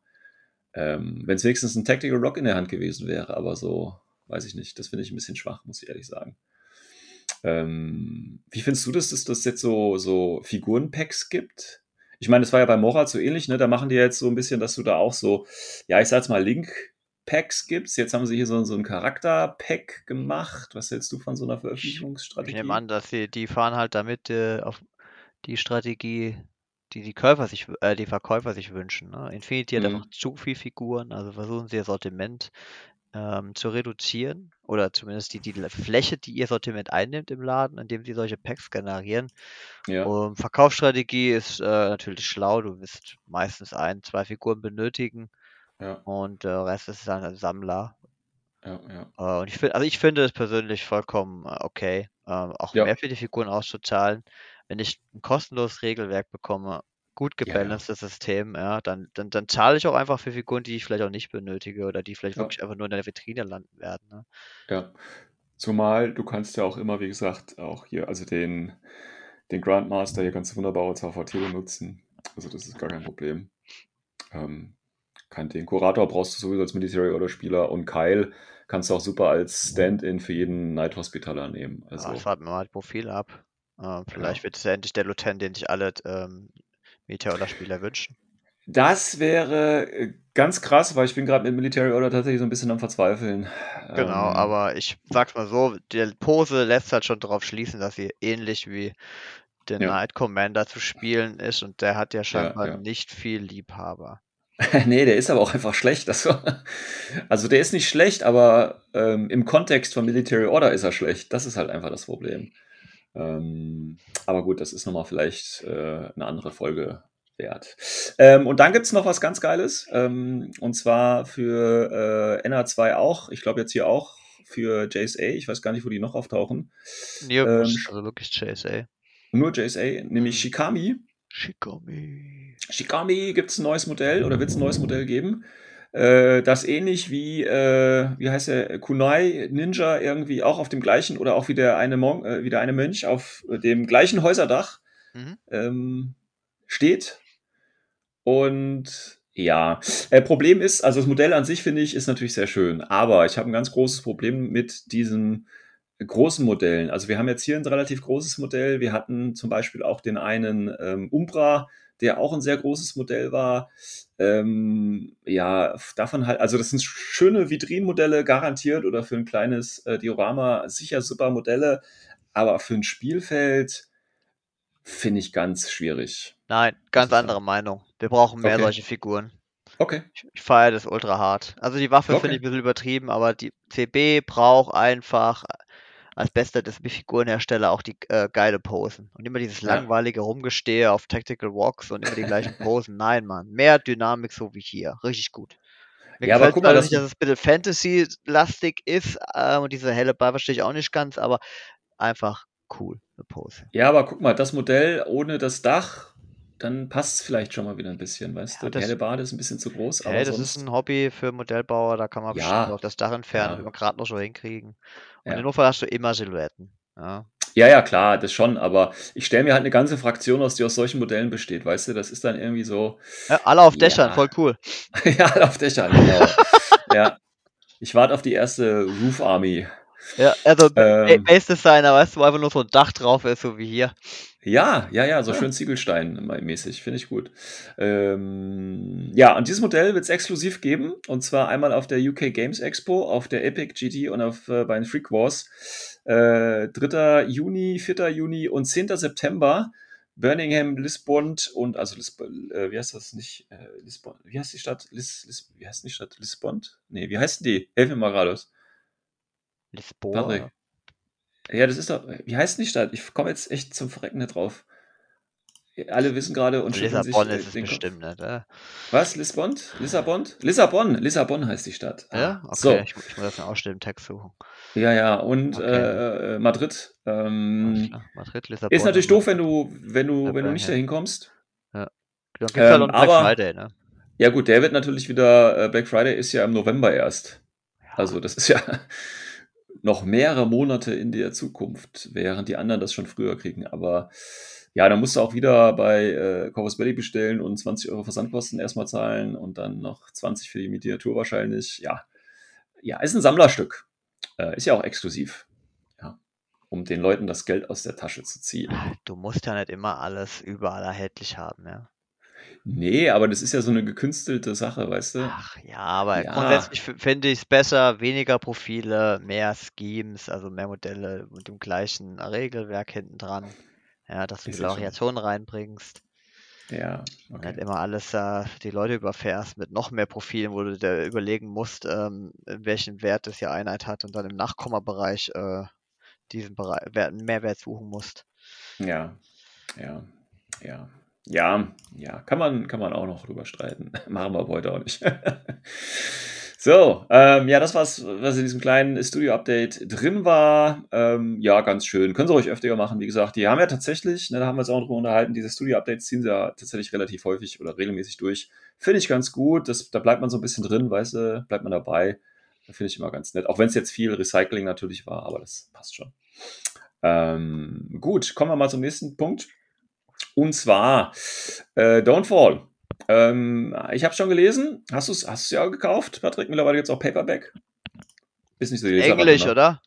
[SPEAKER 2] Ähm, Wenn es wenigstens ein Tactical Rock in der Hand gewesen wäre, aber so, weiß ich nicht, das finde ich ein bisschen schwach, muss ich ehrlich sagen. Ähm, wie findest du das, dass das jetzt so, so Figurenpacks gibt? Ich meine, das war ja bei Morat so ähnlich, ne? Da machen die jetzt so ein bisschen, dass du da auch so, ja, ich sag's mal, Link-Packs gibst. Jetzt haben sie hier so, so ein Charakter-Pack gemacht. Was hältst du von so einer
[SPEAKER 3] Ich
[SPEAKER 2] Veröffentlichungsstrategie?
[SPEAKER 3] nehme an, dass sie, die fahren halt damit äh, auf die Strategie, die die Käufer sich, äh, die Verkäufer sich wünschen. Ne? Infinity hat
[SPEAKER 2] Mhm.
[SPEAKER 3] einfach zu viel Figuren, also versuchen sie ihr Sortiment ähm, zu reduzieren oder zumindest die, die Fläche, die ihr Sortiment einnimmt im Laden, indem sie solche Packs generieren.
[SPEAKER 2] Ja,
[SPEAKER 3] Um, Verkaufsstrategie ist äh, natürlich schlau. Du wirst meistens ein, zwei Figuren benötigen
[SPEAKER 2] ja,
[SPEAKER 3] und der Rest ist dann ein Sammler.
[SPEAKER 2] ja, ja.
[SPEAKER 3] Äh, und ich finde, also ich finde es persönlich vollkommen äh, okay, ähm, auch mehr für die Figuren auszuzahlen. Wenn ich ein kostenloses Regelwerk bekomme, gut
[SPEAKER 2] Ja, ja.
[SPEAKER 3] gebalancedes System, ja, dann, dann, dann zahle ich auch einfach für Figuren, die ich vielleicht auch nicht benötige oder die vielleicht
[SPEAKER 2] Ja.
[SPEAKER 3] wirklich einfach nur in der Vitrine landen werden. Ne?
[SPEAKER 2] Ja. Zumal du kannst ja auch immer, wie gesagt, auch hier, also den, den Grandmaster hier kannst du wunderbar als HVT benutzen. Also das ist gar kein Problem. Ähm, kann, den Kurator brauchst du sowieso als Military Order Spieler und Kyle kannst du auch super als Stand-in für jeden Night Hospitaler nehmen.
[SPEAKER 3] Ja,
[SPEAKER 2] Also
[SPEAKER 3] ich warte mir mal das Profil ab. Äh, vielleicht wird es ja endlich der Lieutenant, den sich alle ähm, Meteor-Spieler wünschen.
[SPEAKER 2] das wäre äh, ganz krass, weil ich bin gerade mit Military Order tatsächlich so ein bisschen am Verzweifeln.
[SPEAKER 3] Genau,
[SPEAKER 2] Ähm,
[SPEAKER 3] aber ich sag's mal so, die Pose lässt halt schon darauf schließen, dass sie ähnlich wie der
[SPEAKER 2] Ja.
[SPEAKER 3] Knight Commander zu spielen ist und der hat ja scheinbar
[SPEAKER 2] ja.
[SPEAKER 3] nicht viel Liebhaber.
[SPEAKER 2] nee, der ist aber auch einfach schlecht. Also der ist nicht schlecht, aber ähm, im Kontext von Military Order ist er schlecht. Das ist halt einfach das Problem. Ähm, aber gut, das ist nochmal vielleicht äh, eine andere Folge wert. Ähm, und dann gibt's noch was ganz Geiles. Ähm, und zwar für äh, NA2 auch. Ich glaube jetzt hier auch für JSA. Ich weiß gar nicht, wo die noch auftauchen.
[SPEAKER 3] Nirgends,
[SPEAKER 2] Ähm,
[SPEAKER 3] also wirklich JSA.
[SPEAKER 2] nur JSA, nämlich
[SPEAKER 3] Mhm.
[SPEAKER 2] Shikami.
[SPEAKER 3] Shikami.
[SPEAKER 2] Shikami gibt es ein neues Modell oder wird es ein neues Modell geben, äh, das ähnlich wie, äh, wie heißt der, Kunai Ninja irgendwie auch auf dem gleichen oder auch wie der eine, Mon äh, wie der eine Mönch auf dem gleichen Häuserdach
[SPEAKER 3] Mhm.
[SPEAKER 2] ähm, steht. Und ja, äh, Problem ist, also das Modell an sich finde ich ist natürlich sehr schön, aber ich habe ein ganz großes Problem mit diesen großen Modellen. Also wir haben jetzt hier ein relativ großes Modell. Wir hatten zum Beispiel auch den einen ähm, Umbra, der auch ein sehr großes Modell war. Ähm, ja, davon halt, also das sind schöne Vitrinenmodelle garantiert oder für ein kleines äh, Diorama sicher super Modelle, aber für ein Spielfeld finde ich ganz schwierig.
[SPEAKER 3] Nein, ganz andere Meinung. Wir brauchen mehr
[SPEAKER 2] Okay.
[SPEAKER 3] solche Figuren.
[SPEAKER 2] Okay.
[SPEAKER 3] Ich, ich feiere das ultra hart. Also die Waffe
[SPEAKER 2] Okay.
[SPEAKER 3] finde ich ein bisschen übertrieben, aber die CB braucht einfach als bester Figurenhersteller auch die äh, geile Posen. Und immer dieses langweilige Rumgestehe auf Tactical Walks und immer die gleichen Posen. Nein, Mann. Mehr Dynamik so wie hier. Richtig gut. Mir
[SPEAKER 2] Ja, aber guck mal, das-
[SPEAKER 3] nicht, dass es ein bisschen Fantasy-lastig ist äh, und diese helle Bar verstehe ich auch nicht ganz, aber einfach cool, eine Pose.
[SPEAKER 2] Ja, aber guck mal, das Modell ohne das Dach, dann passt es vielleicht schon mal wieder ein bisschen, weißt
[SPEAKER 3] Ja,
[SPEAKER 2] du? Die helle Bade ist ein bisschen zu groß, aber
[SPEAKER 3] Hey, das
[SPEAKER 2] sonst,
[SPEAKER 3] ist ein Hobby für Modellbauer, da kann man
[SPEAKER 2] Ja.
[SPEAKER 3] bestimmt auch das Dach entfernen,
[SPEAKER 2] Ja.
[SPEAKER 3] wird man gerade noch so hinkriegen. Und
[SPEAKER 2] Ja.
[SPEAKER 3] in Notfall hast du immer Silhouetten. Ja.
[SPEAKER 2] ja, ja, klar, das schon, aber ich stelle mir halt eine ganze Fraktion aus, die aus solchen Modellen besteht, weißt du? Das ist dann irgendwie so,
[SPEAKER 3] Ja, alle auf Dächern,
[SPEAKER 2] Ja.
[SPEAKER 3] voll cool.
[SPEAKER 2] ja, auf Dächern, genau. ja. Ich warte auf die erste Roof Army.
[SPEAKER 3] Ja, also
[SPEAKER 2] Ähm.
[SPEAKER 3] Base Designer, weißt du, wo einfach nur so ein Dach drauf ist, so wie hier.
[SPEAKER 2] Ja, ja, ja, so schön Ziegelstein-mäßig, finde ich gut. Ähm, ja, und dieses Modell wird es exklusiv geben, und zwar einmal auf der UK Games Expo, auf der Epic GT und auf äh, bei den Freak Wars. Äh, 3. Juni, 4. Juni und 10. September. Birmingham, Lisbon und also Lisbon, äh, wie heißt das nicht? Äh, Lisbon, wie heißt die Stadt? Lis, Lis, wie heißt die Stadt? Lisbon? Nee, wie heißt die? Helf mir mal geradeaus.
[SPEAKER 3] Lisboa.
[SPEAKER 2] Patrick. Ja, das ist doch. Wie heißt denn die Stadt? Ich komme jetzt echt zum Verrecken nicht drauf. Alle wissen gerade und schütteln sich
[SPEAKER 3] Lissabon
[SPEAKER 2] äh,
[SPEAKER 3] ist es
[SPEAKER 2] Kopf.
[SPEAKER 3] bestimmt nicht, äh?
[SPEAKER 2] Was? Lisbon? Lissabon? Lissabon. Lissabon heißt die Stadt. Ah,
[SPEAKER 3] Ja? Okay,
[SPEAKER 2] So.
[SPEAKER 3] ich, ich muss das auch im Text suchen.
[SPEAKER 2] Ja, ja. Und
[SPEAKER 3] Okay.
[SPEAKER 2] äh, äh, Madrid. Ähm.
[SPEAKER 3] Madrid, Lissabon.
[SPEAKER 2] ist natürlich doof, wenn du, wenn du,
[SPEAKER 3] Ja,
[SPEAKER 2] wenn du nicht
[SPEAKER 3] ja.
[SPEAKER 2] dahin kommst.
[SPEAKER 3] Dann gibt's halt
[SPEAKER 2] Ähm,
[SPEAKER 3] Black
[SPEAKER 2] aber-
[SPEAKER 3] Friday, ne?
[SPEAKER 2] Ja, gut, der wird natürlich wieder. Äh, Black Friday ist ja im November erst.
[SPEAKER 3] Ja.
[SPEAKER 2] Also, das ist ja noch mehrere Monate in der Zukunft, während die anderen das schon früher kriegen. Aber ja, dann musst du auch wieder bei äh, Corvus Belly bestellen und 20 Euro Versandkosten erstmal zahlen und dann noch 20 für die Miniatur wahrscheinlich. Ja, ja ist ein Sammlerstück. Äh, ist ja auch exklusiv. Ja, um den Leuten das Geld aus der Tasche zu ziehen.
[SPEAKER 3] Du musst ja nicht immer alles überall erhältlich haben, ja.
[SPEAKER 2] Nee, aber das ist ja so eine gekünstelte Sache, weißt du?
[SPEAKER 3] Ach ja, aber
[SPEAKER 2] Ja.
[SPEAKER 3] grundsätzlich finde ich es besser, weniger Profile, mehr Schemes, also mehr Modelle mit dem gleichen Regelwerk hinten dran. Ja, dass du die
[SPEAKER 2] seh schon.
[SPEAKER 3] Variation reinbringst.
[SPEAKER 2] Ja,
[SPEAKER 3] Und
[SPEAKER 2] okay.
[SPEAKER 3] nicht immer alles äh, die Leute überfährst mit noch mehr Profilen, wo du dir überlegen musst, ähm, welchen Wert das die Einheit hat und dann im Nachkommabereich äh, diesen Bereich, Wert, Mehrwert suchen musst.
[SPEAKER 2] Ja, ja, ja. Ja, ja, kann man, kann man auch noch drüber streiten. Machen wir aber heute auch nicht. so, ähm, ja, das war's, was in diesem kleinen Studio-Update drin war. Ähm, ja, ganz schön. Können sie ruhig öfter machen, wie gesagt. Die haben ja tatsächlich, ne, da haben wir uns auch drüber unterhalten, diese Studio-Updates ziehen sie ja tatsächlich relativ häufig oder regelmäßig durch. Finde ich ganz gut. Das, da bleibt man so ein bisschen drin, weißt du, bleibt man dabei. Finde ich immer ganz nett. Auch wenn es jetzt viel Recycling natürlich war, aber das passt schon. Ähm, gut, kommen wir mal zum nächsten Punkt. Und zwar äh, Downfall. Ähm, ich habe schon gelesen. Hast du es hast du's ja gekauft, Patrick? Mittlerweile gibt es auch Paperback. Ist nicht so die
[SPEAKER 3] Englisch, oder?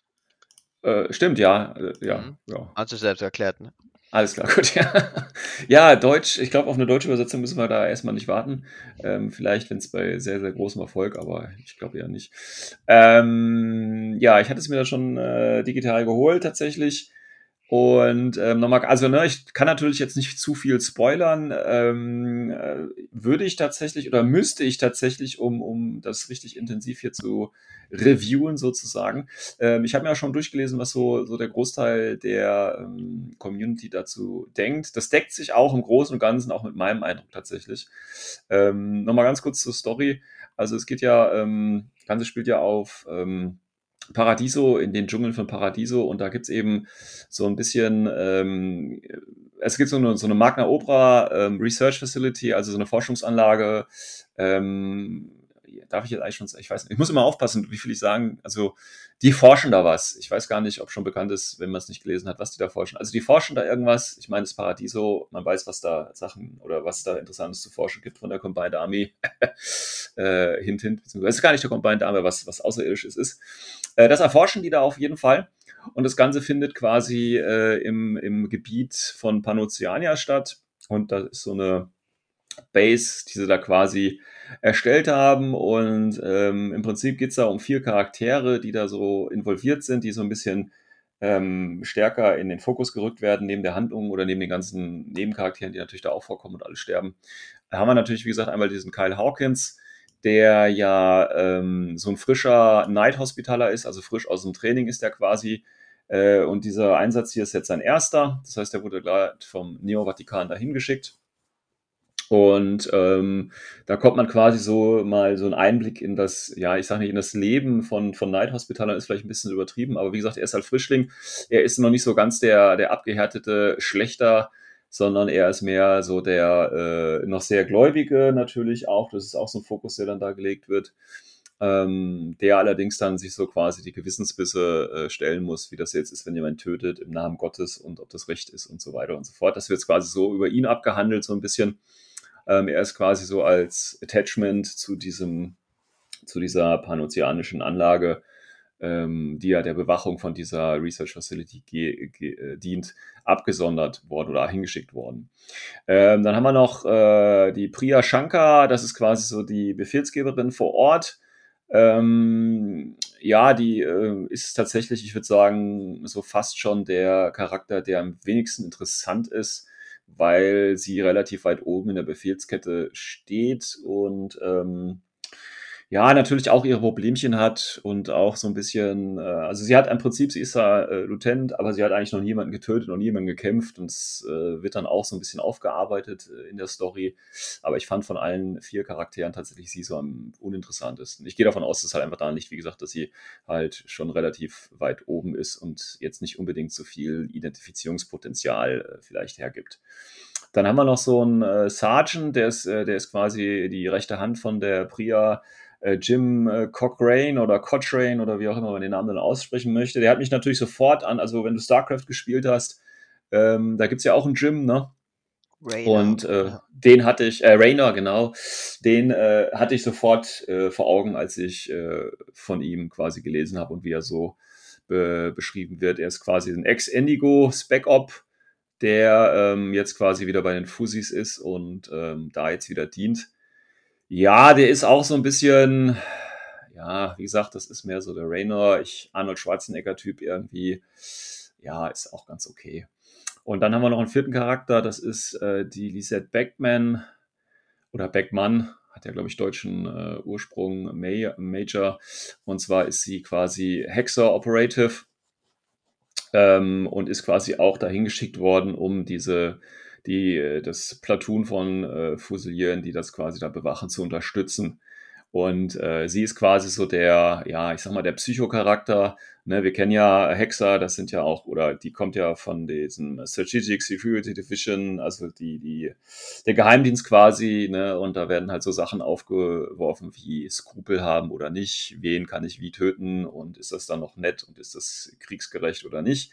[SPEAKER 2] Äh, stimmt, ja. Äh, ja,
[SPEAKER 3] Mhm.
[SPEAKER 2] ja.
[SPEAKER 3] Hast du selbst erklärt, ne?
[SPEAKER 2] Alles klar, gut, ja. Ja, Deutsch, ich glaube, auf eine deutsche Übersetzung müssen wir da erstmal nicht warten. Ähm, vielleicht, wenn es bei sehr, sehr großem Erfolg, aber ich glaube ja nicht. Ähm, ja, ich hatte es mir da schon äh, digital geholt, tatsächlich. Und ähm, nochmal, also ne, ich kann natürlich jetzt nicht zu viel spoilern. Ähm, äh, würde ich tatsächlich oder müsste ich tatsächlich, um, um das richtig intensiv hier zu reviewen sozusagen. Ähm, ich habe mir ja schon durchgelesen, was so, so der Großteil der ähm, Community dazu denkt. Das deckt sich auch im Großen und Ganzen auch mit meinem Eindruck tatsächlich. Ähm, Nochmal ganz kurz zur Story. Also es geht ja, ähm, das Ganze spielt ja auf ähm, Paradiso, in den Dschungeln von Paradiso und da gibt es eben so ein bisschen, ähm, es gibt so eine, so eine Magna Opera ähm, Research Facility, also so eine Forschungsanlage, ähm, darf ich jetzt eigentlich schon, ich weiß nicht, ich muss immer aufpassen, wie viel ich sagen, also die forschen da was. Ich weiß gar nicht, ob schon bekannt ist, wenn man es nicht gelesen hat, was die da forschen. Also die forschen da irgendwas, ich meine, das Paradiso, man weiß, was da Sachen oder was da Interessantes zu forschen gibt von der Combined Army äh, hint, hint, beziehungsweise ist gar nicht der Combined Army, was, was außerirdisches ist. Äh, das erforschen die da auf jeden Fall. Und das Ganze findet quasi äh, im, im Gebiet von Panoceania statt. Und da ist so eine Base, die sie da quasi erstellt haben. Und ähm, im Prinzip geht es da um vier Charaktere, die da so involviert sind, die so ein bisschen ähm, stärker in den Fokus gerückt werden, neben der Handlung oder neben den ganzen Nebencharakteren, die natürlich da auch vorkommen und alle sterben. Da haben wir natürlich, wie gesagt, einmal diesen Kyle Hawkins, der ja ähm, so ein frischer Night Hospitaler ist, also frisch aus dem Training ist der quasi. Äh, und dieser Einsatz hier ist jetzt sein erster. Das heißt, er wurde gleich vom Neo-Vatikan dahin geschickt und ähm, da kommt man quasi so mal so einen Einblick in das, ja, ich sage nicht, in das Leben von, von Night Hospitaler ist vielleicht ein bisschen übertrieben, aber wie gesagt, er ist halt Frischling. Er ist noch nicht so ganz der, der abgehärtete Schlechter, sondern er ist mehr so der äh, noch sehr Gläubige natürlich auch. Das ist auch so ein Fokus, der dann da gelegt wird. Ähm, der allerdings dann sich so quasi die Gewissensbisse äh, stellen muss, wie das jetzt ist, wenn jemand tötet im Namen Gottes und ob das Recht ist und so weiter und so fort. Das wird quasi so über ihn abgehandelt, so ein bisschen. Ähm, er ist quasi so als Attachment zu diesem, zu dieser panozeanischen Anlage, ähm, die ja der Bewachung von dieser Research Facility äh, dient, abgesondert worden oder hingeschickt worden. Ähm, dann haben wir noch äh, die Priya Shankar, das ist quasi so die Befehlsgeberin vor Ort. Ähm, ja, die äh, ist tatsächlich, ich würde sagen, so fast schon der Charakter, der am wenigsten interessant ist weil sie relativ weit oben in der Befehlskette steht und ähm, ja, natürlich auch ihre Problemchen hat und auch so ein bisschen, äh, also sie hat im Prinzip, sie ist da äh, Lieutenant, aber sie hat eigentlich noch niemanden getötet, noch niemanden gekämpft und es äh, wird dann auch so ein bisschen aufgearbeitet äh, in der Story. Aber ich fand von allen vier Charakteren tatsächlich sie so am uninteressantesten. Ich gehe davon aus, dass halt einfach daran liegt, wie gesagt, dass sie halt schon relativ weit oben ist und jetzt nicht unbedingt so viel Identifizierungspotenzial äh, vielleicht hergibt. Dann haben wir noch so einen äh, Sergeant, der ist, äh, der ist quasi die rechte Hand von der Priya äh, Jim äh, Cochrane oder Cochrane oder wie auch immer man den Namen dann aussprechen möchte. Der hat mich natürlich sofort an, also wenn du StarCraft gespielt hast, ähm, da gibt es ja auch einen Jim, ne? Rainer. Und äh, den hatte ich, äh, Rainer, genau, den äh, hatte ich sofort äh, vor Augen, als ich äh, von ihm quasi gelesen habe und wie er so be beschrieben wird. Er ist quasi ein Ex-Endigo Spec-Op, der ähm, jetzt quasi wieder bei den Fussis ist und ähm, da jetzt wieder dient. Ja, der ist auch so ein bisschen, ja, wie gesagt, das ist mehr so der Rainer, ich Arnold Schwarzenegger-Typ irgendwie. Ja, ist auch ganz okay. Und dann haben wir noch einen vierten Charakter, das ist äh, die Lisette Beckman oder Beckmann, hat ja, glaube ich, deutschen äh, Ursprung, Major. Und zwar ist sie quasi Hexer Operative ähm, und ist quasi auch dahin geschickt worden, um diese die, äh, das Platoon von äh, Fusilieren, die das quasi da bewachen, zu unterstützen. Und äh, sie ist quasi so der, ja, ich sag mal, der Psychocharakter. Ne, wir kennen ja Hexer, das sind ja auch, oder die kommt ja von diesem Strategic Security Division, also die, die, der Geheimdienst quasi, ne, und da werden halt so Sachen aufgeworfen wie Skrupel haben oder nicht, wen kann ich wie töten und ist das dann noch nett und ist das kriegsgerecht oder nicht.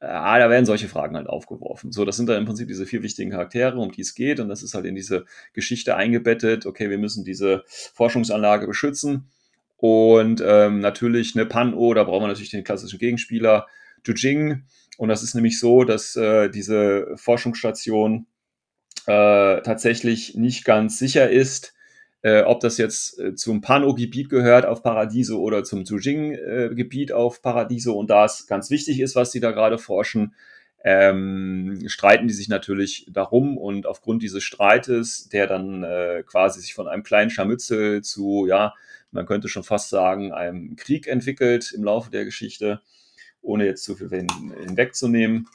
[SPEAKER 2] Ah, da werden solche Fragen halt aufgeworfen. So, das sind dann im Prinzip diese vier wichtigen Charaktere, um die es geht. Und das ist halt in diese Geschichte eingebettet. Okay, wir müssen diese Forschungsanlage beschützen. Und ähm, natürlich eine Pan-O, da brauchen wir natürlich den klassischen Gegenspieler, Jujing. Und das ist nämlich so, dass äh, diese Forschungsstation äh, tatsächlich nicht ganz sicher ist, äh, ob das jetzt äh, zum Pano-Gebiet gehört auf Paradiso oder zum Zujing-Gebiet auf Paradiso und da es ganz wichtig ist, was sie da gerade forschen, ähm, streiten die sich natürlich darum. Und aufgrund dieses Streites, der dann äh, quasi sich von einem kleinen Scharmützel zu, ja, man könnte schon fast sagen, einem Krieg entwickelt im Laufe der Geschichte, ohne jetzt zu viel hinwegzunehmen,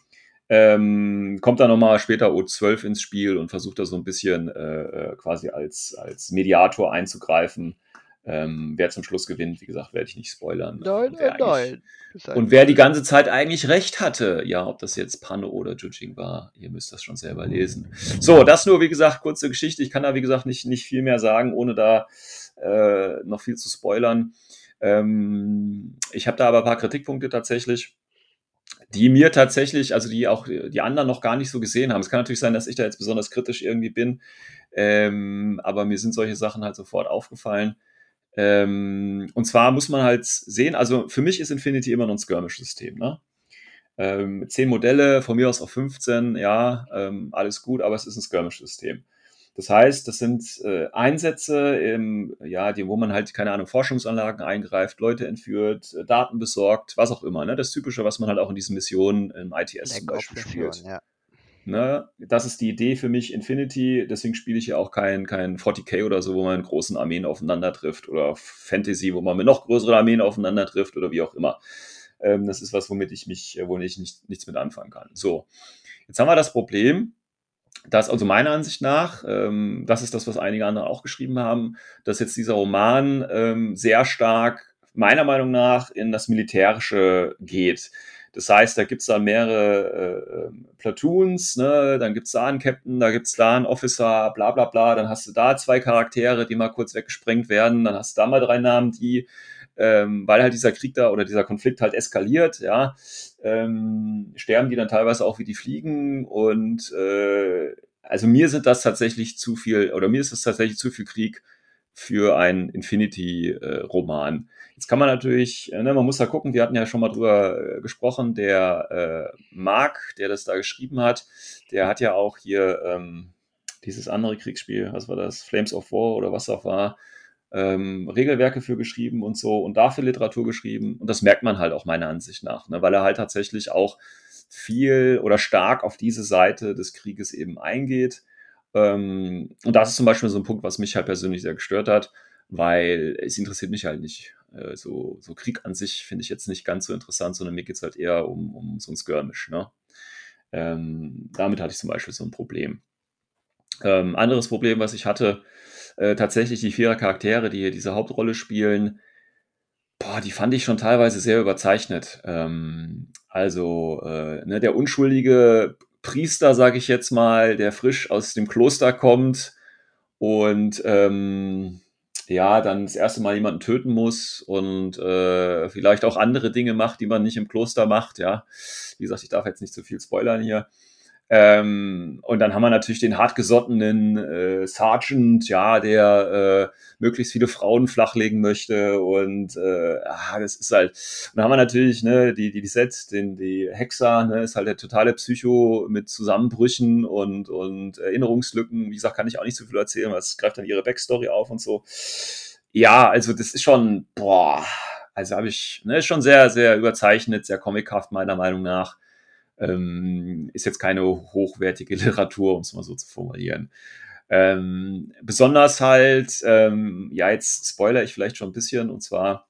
[SPEAKER 2] ähm, kommt dann nochmal später O12 ins Spiel und versucht da so ein bisschen äh, äh, quasi als, als Mediator einzugreifen, Ähm, wer zum Schluss gewinnt, wie gesagt, werde ich nicht spoilern.
[SPEAKER 3] Nein,
[SPEAKER 2] Und wer
[SPEAKER 3] nein, nein.
[SPEAKER 2] Und wer die ganze Zeit eigentlich recht hatte, ja, ob das jetzt Panne oder Judging war, ihr müsst das schon selber lesen. So, das nur, wie gesagt, kurze Geschichte. Ich kann da, wie gesagt, nicht, nicht viel mehr sagen, ohne da äh, noch viel zu spoilern. Ähm, ich habe da aber ein paar Kritikpunkte tatsächlich, die mir tatsächlich, also die auch die anderen noch gar nicht so gesehen haben. Es kann natürlich sein, dass ich da jetzt besonders kritisch irgendwie bin, ähm, aber mir sind solche Sachen halt sofort aufgefallen. Ähm, und zwar muss man halt sehen, also für mich ist Infinity immer noch ein Skirmish-System. Ne? Ähm, zehn Modelle, von mir aus auf 15, ja, ähm, alles gut, aber es ist ein Skirmish-System. Das heißt, das sind äh, Einsätze, im, ja, die, wo man halt, keine Ahnung, Forschungsanlagen eingreift, Leute entführt, äh, Daten besorgt, was auch immer. Ne? Das Typische, was man halt auch in diesen Missionen im ITS zum Beispiel spielt.
[SPEAKER 3] Ja.
[SPEAKER 2] Ne? Das ist die Idee für mich, Infinity. Deswegen spiele ich ja auch kein, kein 40k oder so, wo man mit großen Armeen aufeinander trifft. Oder Fantasy, wo man mit noch größeren Armeen aufeinander trifft oder wie auch immer. Ähm, das ist was, womit ich mich, äh, womit ich nicht, nichts mit anfangen kann. So, jetzt haben wir das Problem, dass also meiner Ansicht nach, ähm, das ist das, was einige andere auch geschrieben haben, dass jetzt dieser Roman ähm, sehr stark, meiner Meinung nach, in das Militärische geht. Das heißt, da gibt's da mehrere äh, Platoons, ne? dann gibt's da einen Captain, da gibt's da einen Officer, bla bla bla, dann hast du da zwei Charaktere, die mal kurz weggesprengt werden, dann hast du da mal drei Namen, die, ähm, weil halt dieser Krieg da oder dieser Konflikt halt eskaliert, ja, ähm, sterben die dann teilweise auch wie die Fliegen und äh, also mir sind das tatsächlich zu viel, oder mir ist es tatsächlich zu viel Krieg für einen Infinity-Roman. Jetzt kann man natürlich, äh, ne, man muss da gucken, wir hatten ja schon mal drüber äh, gesprochen, der äh, Mark, der das da geschrieben hat, der hat ja auch hier ähm, dieses andere Kriegsspiel, was war das, Flames of War oder was auch war, ähm, Regelwerke für geschrieben und so und dafür Literatur geschrieben. Und das merkt man halt auch meiner Ansicht nach, ne, weil er halt tatsächlich auch viel oder stark auf diese Seite des Krieges eben eingeht. Ähm, und das ist zum Beispiel so ein Punkt, was mich halt persönlich sehr gestört hat, weil es interessiert mich halt nicht. Äh, so, so Krieg an sich finde ich jetzt nicht ganz so interessant, sondern mir geht es halt eher um, um so ein Skirmish. Ne? Ähm, damit hatte ich zum Beispiel so ein Problem. Ähm, anderes Problem, was ich hatte, äh, tatsächlich die vierer Charaktere, die hier diese Hauptrolle spielen, boah, die fand ich schon teilweise sehr überzeichnet. Ähm, also äh, ne, der unschuldige Priester, sage ich jetzt mal, der frisch aus dem Kloster kommt und ähm, ja, dann das erste Mal jemanden töten muss und äh, vielleicht auch andere Dinge macht, die man nicht im Kloster macht, ja. Wie gesagt, ich darf jetzt nicht zu viel spoilern hier. Ähm, und dann haben wir natürlich den hartgesottenen äh, Sergeant, ja, der äh, möglichst viele Frauen flachlegen möchte und äh, ah, das ist halt. Und dann haben wir natürlich ne, die die die Set, den die Hexer, ne, ist halt der totale Psycho mit Zusammenbrüchen und und Erinnerungslücken. Wie gesagt, kann ich auch nicht so viel erzählen, weil es greift dann ihre Backstory auf und so. Ja, also das ist schon boah, also habe ich ne, ist schon sehr sehr überzeichnet, sehr comichaft meiner Meinung nach ähm, ist jetzt keine hochwertige Literatur, um es mal so zu formulieren. Ähm, besonders halt, ähm, ja, jetzt spoiler ich vielleicht schon ein bisschen, und zwar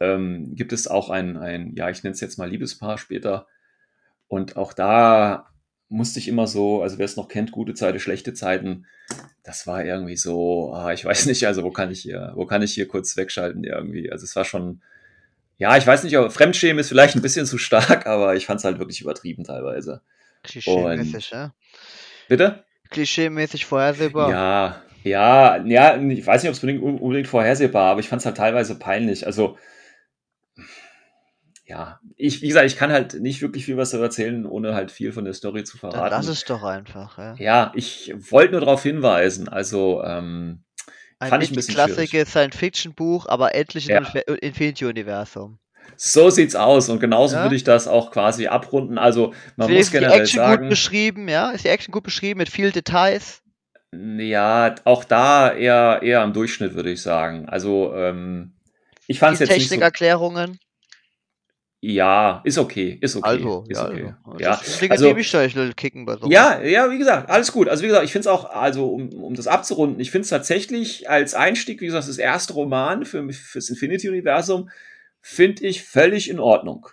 [SPEAKER 2] ähm, gibt es auch ein, ein ja, ich nenne es jetzt mal Liebespaar später. Und auch da musste ich immer so, also wer es noch kennt, gute Zeiten, schlechte Zeiten, das war irgendwie so, ah, ich weiß nicht, also wo kann ich hier, wo kann ich hier kurz wegschalten irgendwie? Also es war schon, ja, ich weiß nicht, aber Fremdschämen ist vielleicht ein bisschen zu stark, aber ich fand es halt wirklich übertrieben teilweise.
[SPEAKER 3] Klischee-mäßig, ja?
[SPEAKER 2] Bitte?
[SPEAKER 3] Klischee-mäßig vorhersehbar.
[SPEAKER 2] Ja, ja, ja, ich weiß nicht, ob es unbedingt, unbedingt vorhersehbar, aber ich fand es halt teilweise peinlich. Also, ja, ich, wie gesagt, ich kann halt nicht wirklich viel was darüber erzählen, ohne halt viel von der Story zu
[SPEAKER 3] Dann
[SPEAKER 2] verraten.
[SPEAKER 3] lass es doch einfach, ja.
[SPEAKER 2] Ja, ich wollte nur darauf hinweisen. Also, ähm,
[SPEAKER 3] Ein
[SPEAKER 2] fand ich ein bisschen
[SPEAKER 3] klassisches Science-Fiction-Buch, aber endlich
[SPEAKER 2] Ja.
[SPEAKER 3] im Inf- Infinity-Universum.
[SPEAKER 2] so sieht's aus und genauso
[SPEAKER 3] Ja.
[SPEAKER 2] würde ich das auch quasi abrunden. Also, man
[SPEAKER 3] Ist
[SPEAKER 2] muss
[SPEAKER 3] die
[SPEAKER 2] generell
[SPEAKER 3] Action gut
[SPEAKER 2] sagen,
[SPEAKER 3] beschrieben, ja? Ist die Action gut beschrieben mit viel Details?
[SPEAKER 2] ja, auch da eher, eher am Durchschnitt, würde ich sagen. Also, ähm, ich fand es
[SPEAKER 3] Die
[SPEAKER 2] jetzt nicht so. Ja, ist okay, ist okay.
[SPEAKER 3] Also,
[SPEAKER 2] ist
[SPEAKER 3] ja,
[SPEAKER 2] okay.
[SPEAKER 3] also.
[SPEAKER 2] Ja,
[SPEAKER 3] ist
[SPEAKER 2] also,
[SPEAKER 3] ich kicken bei so.
[SPEAKER 2] ja, ja, wie gesagt, alles gut. Also wie gesagt, ich finde es auch, also um, um das abzurunden, ich finde es tatsächlich als Einstieg, wie gesagt, das erste Roman für, fürs Infinity-Universum, finde ich völlig in Ordnung.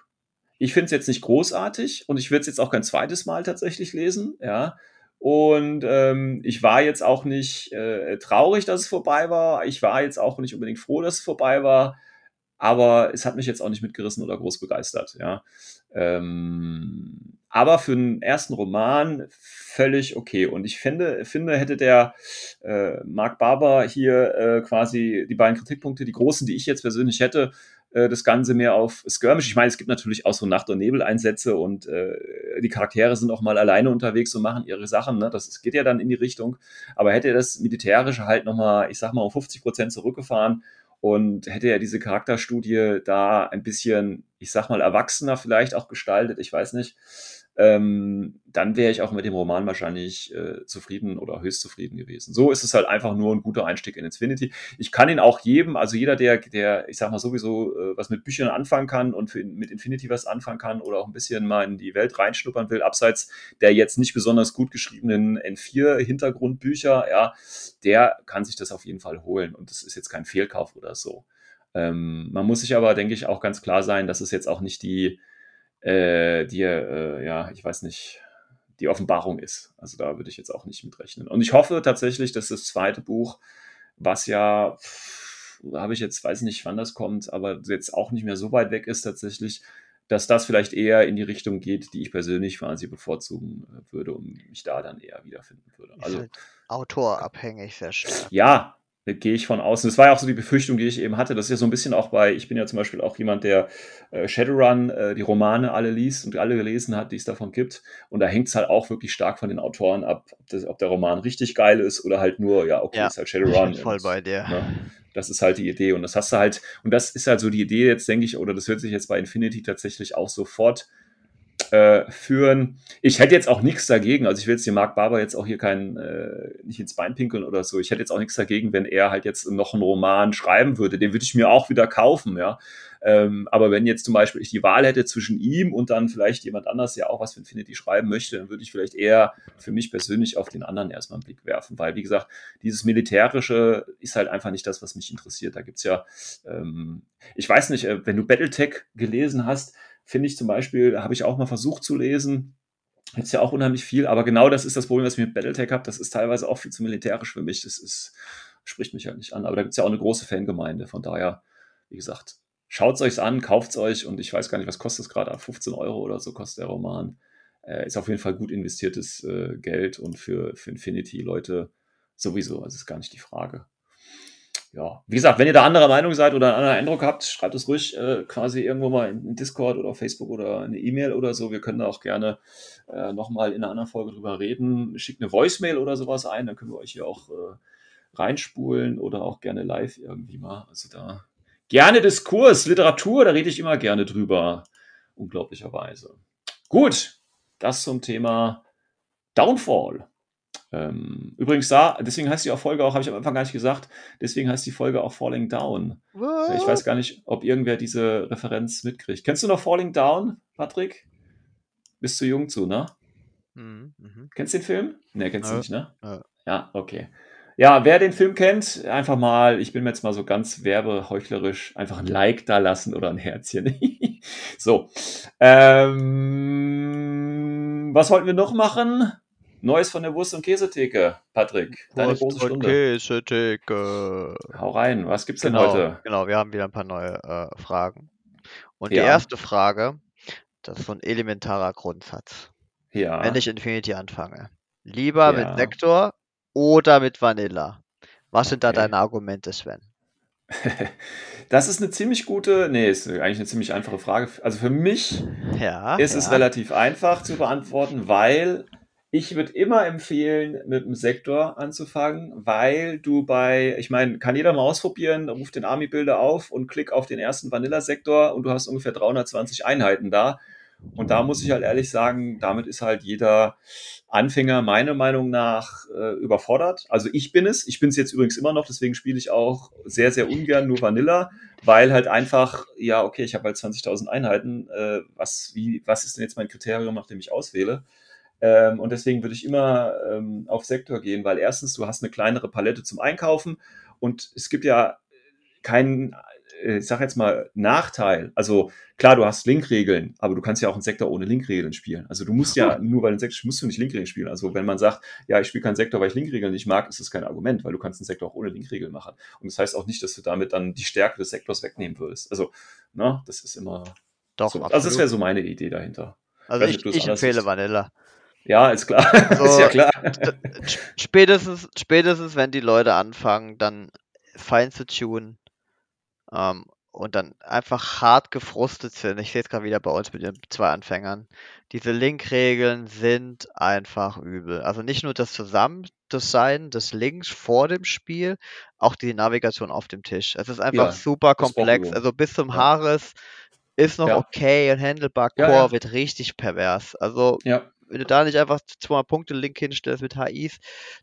[SPEAKER 2] Ich finde es jetzt nicht großartig und ich würde es jetzt auch kein zweites Mal tatsächlich lesen, ja. Und ähm, ich war jetzt auch nicht äh, traurig, dass es vorbei war. Ich war jetzt auch nicht unbedingt froh, dass es vorbei war. Aber es hat mich jetzt auch nicht mitgerissen oder groß begeistert. Ja. Ähm, aber für einen ersten Roman völlig okay. Und ich finde, finde hätte der äh, Mark Barber hier äh, quasi die beiden Kritikpunkte, die großen, die ich jetzt persönlich hätte, äh, das Ganze mehr auf Skirmish. Ich meine, es gibt natürlich auch so Nacht- und Nebeleinsätze und äh, die Charaktere sind auch mal alleine unterwegs und machen ihre Sachen. Ne? Das, geht ja dann in die Richtung. Aber hätte er das Militärische halt nochmal, ich sag mal, um 50 Prozent zurückgefahren und hätte er diese Charakterstudie da ein bisschen, ich sag mal, erwachsener vielleicht auch gestaltet, ich weiß nicht, ähm, dann wäre ich auch mit dem Roman wahrscheinlich äh, zufrieden oder höchst zufrieden gewesen. So ist es halt einfach nur ein guter Einstieg in Infinity. Ich kann ihn auch jedem, also jeder, der, der, ich sag mal, sowieso äh, was mit Büchern anfangen kann und für, mit Infinity was anfangen kann oder auch ein bisschen mal in die Welt reinschnuppern will, abseits der jetzt nicht besonders gut geschriebenen N4-Hintergrundbücher, ja, der kann sich das auf jeden Fall holen. Und das ist jetzt kein Fehlkauf oder so. Ähm, man muss sich aber, denke ich, auch ganz klar sein, dass es jetzt auch nicht die äh, die, äh, ja, ich weiß nicht, die Offenbarung ist. Also da würde ich jetzt auch nicht mitrechnen. Und ich hoffe tatsächlich, dass das zweite Buch, was ja, habe ich jetzt, weiß nicht, wann das kommt, aber jetzt auch nicht mehr so weit weg ist tatsächlich, dass das vielleicht eher in die Richtung geht, die ich persönlich quasi bevorzugen äh, würde und mich da dann eher wiederfinden würde.
[SPEAKER 3] Also halt autorabhängig sehr stark.
[SPEAKER 2] Ja, gehe ich von außen. Das war ja auch so die Befürchtung, die ich eben hatte. Das ist ja so ein bisschen auch bei, ich bin ja zum Beispiel auch jemand, der äh, Shadowrun, äh, die Romane alle liest und alle gelesen hat, die es davon gibt. Und da hängt es halt auch wirklich stark von den Autoren ab, ob, das, ob, der Roman richtig geil ist oder halt nur, ja, okay, ja, ist halt Shadowrun. Ich
[SPEAKER 3] bin voll und, bei dir.
[SPEAKER 2] Ne, das ist halt die Idee. Und das hast du halt, und das ist halt so die Idee jetzt, denke ich, oder das hört sich jetzt bei Infinity tatsächlich auch sofort äh, führen. Ich hätte jetzt auch nichts dagegen, also ich will jetzt den Mark Barber jetzt auch hier keinen, äh, nicht ins Bein pinkeln oder so. Ich hätte jetzt auch nichts dagegen, wenn er halt jetzt noch einen Roman schreiben würde. Den würde ich mir auch wieder kaufen, ja. Ähm, aber wenn jetzt zum Beispiel ich die Wahl hätte zwischen ihm und dann vielleicht jemand anders, der auch was für Infinity schreiben möchte, dann würde ich vielleicht eher für mich persönlich auf den anderen erstmal einen Blick werfen, weil wie gesagt, dieses Militärische ist halt einfach nicht das, was mich interessiert. Da gibt's ja, ähm, ich weiß nicht, äh, wenn du Battletech gelesen hast, finde ich zum Beispiel, habe ich auch mal versucht zu lesen. Jetzt ja auch unheimlich viel, aber genau das ist das Problem, was ich mit Battletech habe. Das ist teilweise auch viel zu militärisch für mich. Das ist, spricht mich halt nicht an. Aber da gibt es ja auch eine große Fangemeinde. Von daher, wie gesagt, schaut es euch an, kauft es euch und ich weiß gar nicht, was kostet es gerade. 15 Euro oder so kostet der Roman. Äh, ist auf jeden Fall gut investiertes äh, Geld und für, für Infinity-Leute sowieso. Also ist gar nicht die Frage ja, wie gesagt, wenn ihr da anderer Meinung seid oder einen anderen Eindruck habt, schreibt es ruhig äh, quasi irgendwo mal in Discord oder auf Facebook oder eine E-Mail oder so. Wir können da auch gerne äh, nochmal in einer anderen Folge drüber reden. Schickt eine Voicemail oder sowas ein, dann können wir euch hier auch äh, reinspulen oder auch gerne live irgendwie mal. Also da gerne Diskurs, Literatur, da rede ich immer gerne drüber. Unglaublicherweise. Gut, das zum Thema Downfall. Ähm, übrigens da, deswegen heißt die auch Folge auch, habe ich am Anfang gar nicht gesagt, deswegen heißt die Folge auch Falling Down. What? Ich weiß gar nicht, ob irgendwer diese Referenz mitkriegt. Kennst du noch Falling Down, Patrick? Bist du jung zu, ne? Mhm. mhm. Kennst du den Film? Ne, kennst du nicht, ne? Ja. ja, okay. Ja, wer den Film kennt, einfach mal, ich bin mir jetzt mal so ganz werbeheuchlerisch, einfach ein Like da lassen oder ein Herzchen. so. Ähm, was wollten wir noch machen? Neues von der Wurst- und Käsetheke, Patrick.
[SPEAKER 3] Deine Wurst große Stunde. Käsetheke.
[SPEAKER 2] Hau rein, was gibt's
[SPEAKER 3] genau,
[SPEAKER 2] denn heute?
[SPEAKER 3] Genau, wir haben wieder ein paar neue äh, Fragen. Und ja. die erste Frage, das ist so ein elementarer Grundsatz. Ja. Wenn ich Infinity anfange. Lieber ja. mit Sektor oder mit Vanilla? Was sind da okay. deine Argumente, Sven?
[SPEAKER 2] Das ist eine ziemlich gute, nee, ist eigentlich eine ziemlich einfache Frage. Also für mich ja, ist ja. es relativ einfach zu beantworten, weil ich würde immer empfehlen, mit dem Sektor anzufangen, weil du bei, ich meine, kann jeder mal ausprobieren, ruf den Army-Builder auf und klick auf den ersten Vanilla-Sektor und du hast ungefähr 320 Einheiten da. Und da muss ich halt ehrlich sagen, damit ist halt jeder Anfänger meiner Meinung nach äh, überfordert. Also ich bin es. Ich bin es jetzt übrigens immer noch, deswegen spiele ich auch sehr, sehr ungern nur Vanilla, weil halt einfach, ja, okay, ich habe halt 20.000 Einheiten. Äh, was, wie, was ist denn jetzt mein Kriterium, nach dem ich auswähle? Ähm, und deswegen würde ich immer ähm, auf Sektor gehen, weil erstens, du hast eine kleinere Palette zum Einkaufen und es gibt ja keinen äh, ich sag jetzt mal, Nachteil. Also klar, du hast Linkregeln, aber du kannst ja auch einen Sektor ohne Linkregeln spielen. Also du musst ja, nur weil du einen Sektor musst du nicht Linkregeln spielen. Also wenn man sagt, ja, ich spiele keinen Sektor, weil ich Linkregeln nicht mag, ist das kein Argument, weil du kannst einen Sektor auch ohne Linkregeln machen. Und das heißt auch nicht, dass du damit dann die Stärke des Sektors wegnehmen würdest. Also, ne, das ist immer.
[SPEAKER 3] Doch,
[SPEAKER 2] so. Also das wäre so meine Idee dahinter.
[SPEAKER 3] Also ich, ich
[SPEAKER 2] anders
[SPEAKER 3] empfehle
[SPEAKER 2] siehst.
[SPEAKER 3] Vanilla.
[SPEAKER 2] Ja, ist klar.
[SPEAKER 3] Also,
[SPEAKER 2] ist ja klar.
[SPEAKER 3] Spätestens, spätestens, wenn die Leute anfangen, dann fein zu tunen ähm, und dann einfach hart gefrustet sind. Ich sehe es gerade wieder bei uns mit den zwei Anfängern. Diese Link-Regeln sind einfach übel. Also nicht nur das Zusammen, das Sein des Links vor dem Spiel, auch die Navigation auf dem Tisch. Es ist einfach
[SPEAKER 2] Ja,
[SPEAKER 3] super komplex. Also bis zum
[SPEAKER 2] Ja.
[SPEAKER 3] Haares ist noch
[SPEAKER 2] Ja.
[SPEAKER 3] okay und handelbar.
[SPEAKER 2] Ja,
[SPEAKER 3] Core wird richtig pervers. Also
[SPEAKER 2] Ja.
[SPEAKER 3] Wenn du da nicht einfach zwei Punkte Link hinstellst mit HIs,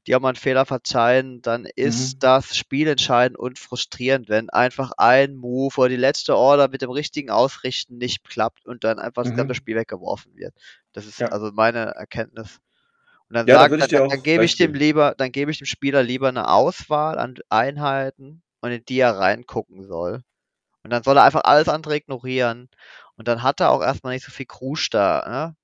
[SPEAKER 3] die auch mal einen Fehler verzeihen, dann ist
[SPEAKER 2] Mhm.
[SPEAKER 3] das spielentscheidend und frustrierend, wenn einfach ein Move oder die letzte Order mit dem richtigen Ausrichten nicht klappt und dann einfach das
[SPEAKER 2] Mhm.
[SPEAKER 3] ganze Spiel weggeworfen wird. Das ist
[SPEAKER 2] Ja.
[SPEAKER 3] also meine Erkenntnis. Und dann
[SPEAKER 2] Ja, ich
[SPEAKER 3] dann,
[SPEAKER 2] dir
[SPEAKER 3] dann,
[SPEAKER 2] auch
[SPEAKER 3] gebe ich dem lieber, dann gebe ich dem Spieler lieber eine Auswahl an Einheiten und in die er reingucken soll. Und dann soll er einfach alles andere ignorieren. Und dann hat er auch erstmal nicht so viel Krusch da. Ne?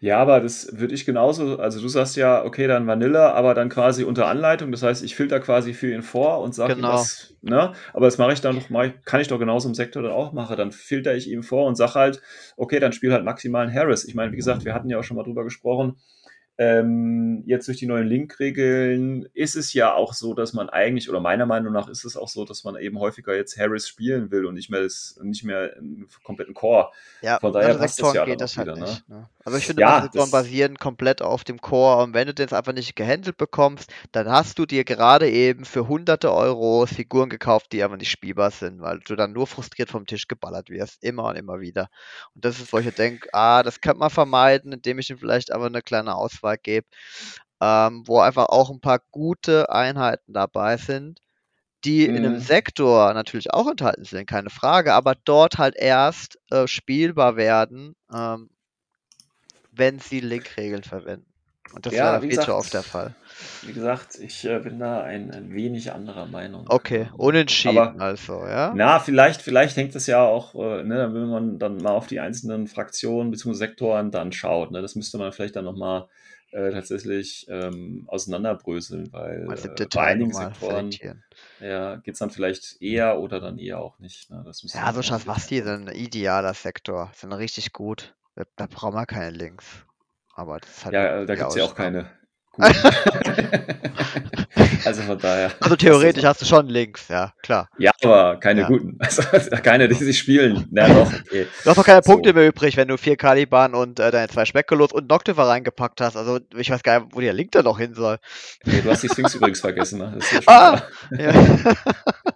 [SPEAKER 2] Ja, aber das würde ich genauso, also du sagst ja, okay, dann Vanilla, aber dann quasi unter Anleitung. Das heißt, ich filter quasi für ihn vor und sage ihm
[SPEAKER 3] Genau.
[SPEAKER 2] was, ne? Aber das mache ich dann doch, mach kann ich doch genauso im Sektor dann auch machen. Dann filter ich ihm vor und sage halt, okay, dann spiel halt maximalen Harris. Ich meine, wie gesagt, wir hatten ja auch schon mal drüber gesprochen. Ähm, jetzt durch die neuen Link-Regeln ist es ja auch so, dass man eigentlich, oder meiner Meinung nach ist es auch so, dass man eben häufiger jetzt Harris spielen will und nicht mehr, das, nicht mehr einen kompletten Core.
[SPEAKER 3] Ja,
[SPEAKER 2] Von daher
[SPEAKER 3] andere
[SPEAKER 2] passt das ja
[SPEAKER 3] geht das halt
[SPEAKER 2] wieder, ne?
[SPEAKER 3] nicht. Ne? Also ich finde,
[SPEAKER 2] Ja,
[SPEAKER 3] Sektoren basieren komplett auf dem Core und wenn du den jetzt einfach nicht gehandelt bekommst, dann hast du dir gerade eben für hunderte Euro Figuren gekauft, die aber nicht spielbar sind, weil du dann nur frustriert vom Tisch geballert wirst, immer und immer wieder. Und das ist, wo ich denke, ah, das könnte man vermeiden, indem ich ihm vielleicht aber eine kleine Auswahl gebe, ähm, wo einfach auch ein paar gute Einheiten dabei sind, die in einem
[SPEAKER 2] Mhm.
[SPEAKER 3] Sektor natürlich auch enthalten sind, keine Frage, aber dort halt erst äh, spielbar werden, ähm, wenn sie Link-Regeln verwenden. Und das
[SPEAKER 2] Ja,
[SPEAKER 3] wäre
[SPEAKER 2] gesagt,
[SPEAKER 3] oft der Fall.
[SPEAKER 2] Wie gesagt, ich äh, bin da ein, ein wenig anderer Meinung.
[SPEAKER 3] Okay, unentschieden
[SPEAKER 2] aber-
[SPEAKER 3] also, ja?
[SPEAKER 2] Na, vielleicht, vielleicht hängt es ja auch, äh, ne, wenn man dann mal auf die einzelnen Fraktionen bzw. Sektoren dann schaut. Ne, das müsste man vielleicht dann nochmal äh, tatsächlich ähm, auseinanderbröseln, weil äh, bei einigen Sektoren ja, geht es dann vielleicht eher oder dann eher auch nicht. Ne?
[SPEAKER 3] Ja, so
[SPEAKER 2] dann
[SPEAKER 3] Schatz, was die
[SPEAKER 2] wirklich
[SPEAKER 3] sind ein idealer Sektor. Sind richtig gut. Da, da brauchen wir keine Links. Aber das halt
[SPEAKER 2] Ja, äh, da gibt es ja auch keine. also von daher.
[SPEAKER 3] Also theoretisch hast du schon Links, ja, klar.
[SPEAKER 2] Ja, aber keine
[SPEAKER 3] Ja.
[SPEAKER 2] guten. Also keine, die sich spielen. Na doch, okay.
[SPEAKER 3] Du hast doch keine
[SPEAKER 2] So.
[SPEAKER 3] Punkte mehr übrig, wenn du vier Caliban und äh, deine zwei Speckulos und Noctiver reingepackt hast. Also ich weiß gar nicht, wo der Link da noch hin soll.
[SPEAKER 2] Nee, du hast die Sphinx übrigens vergessen. Ne? Das ist ja schon
[SPEAKER 3] Ah! Ja,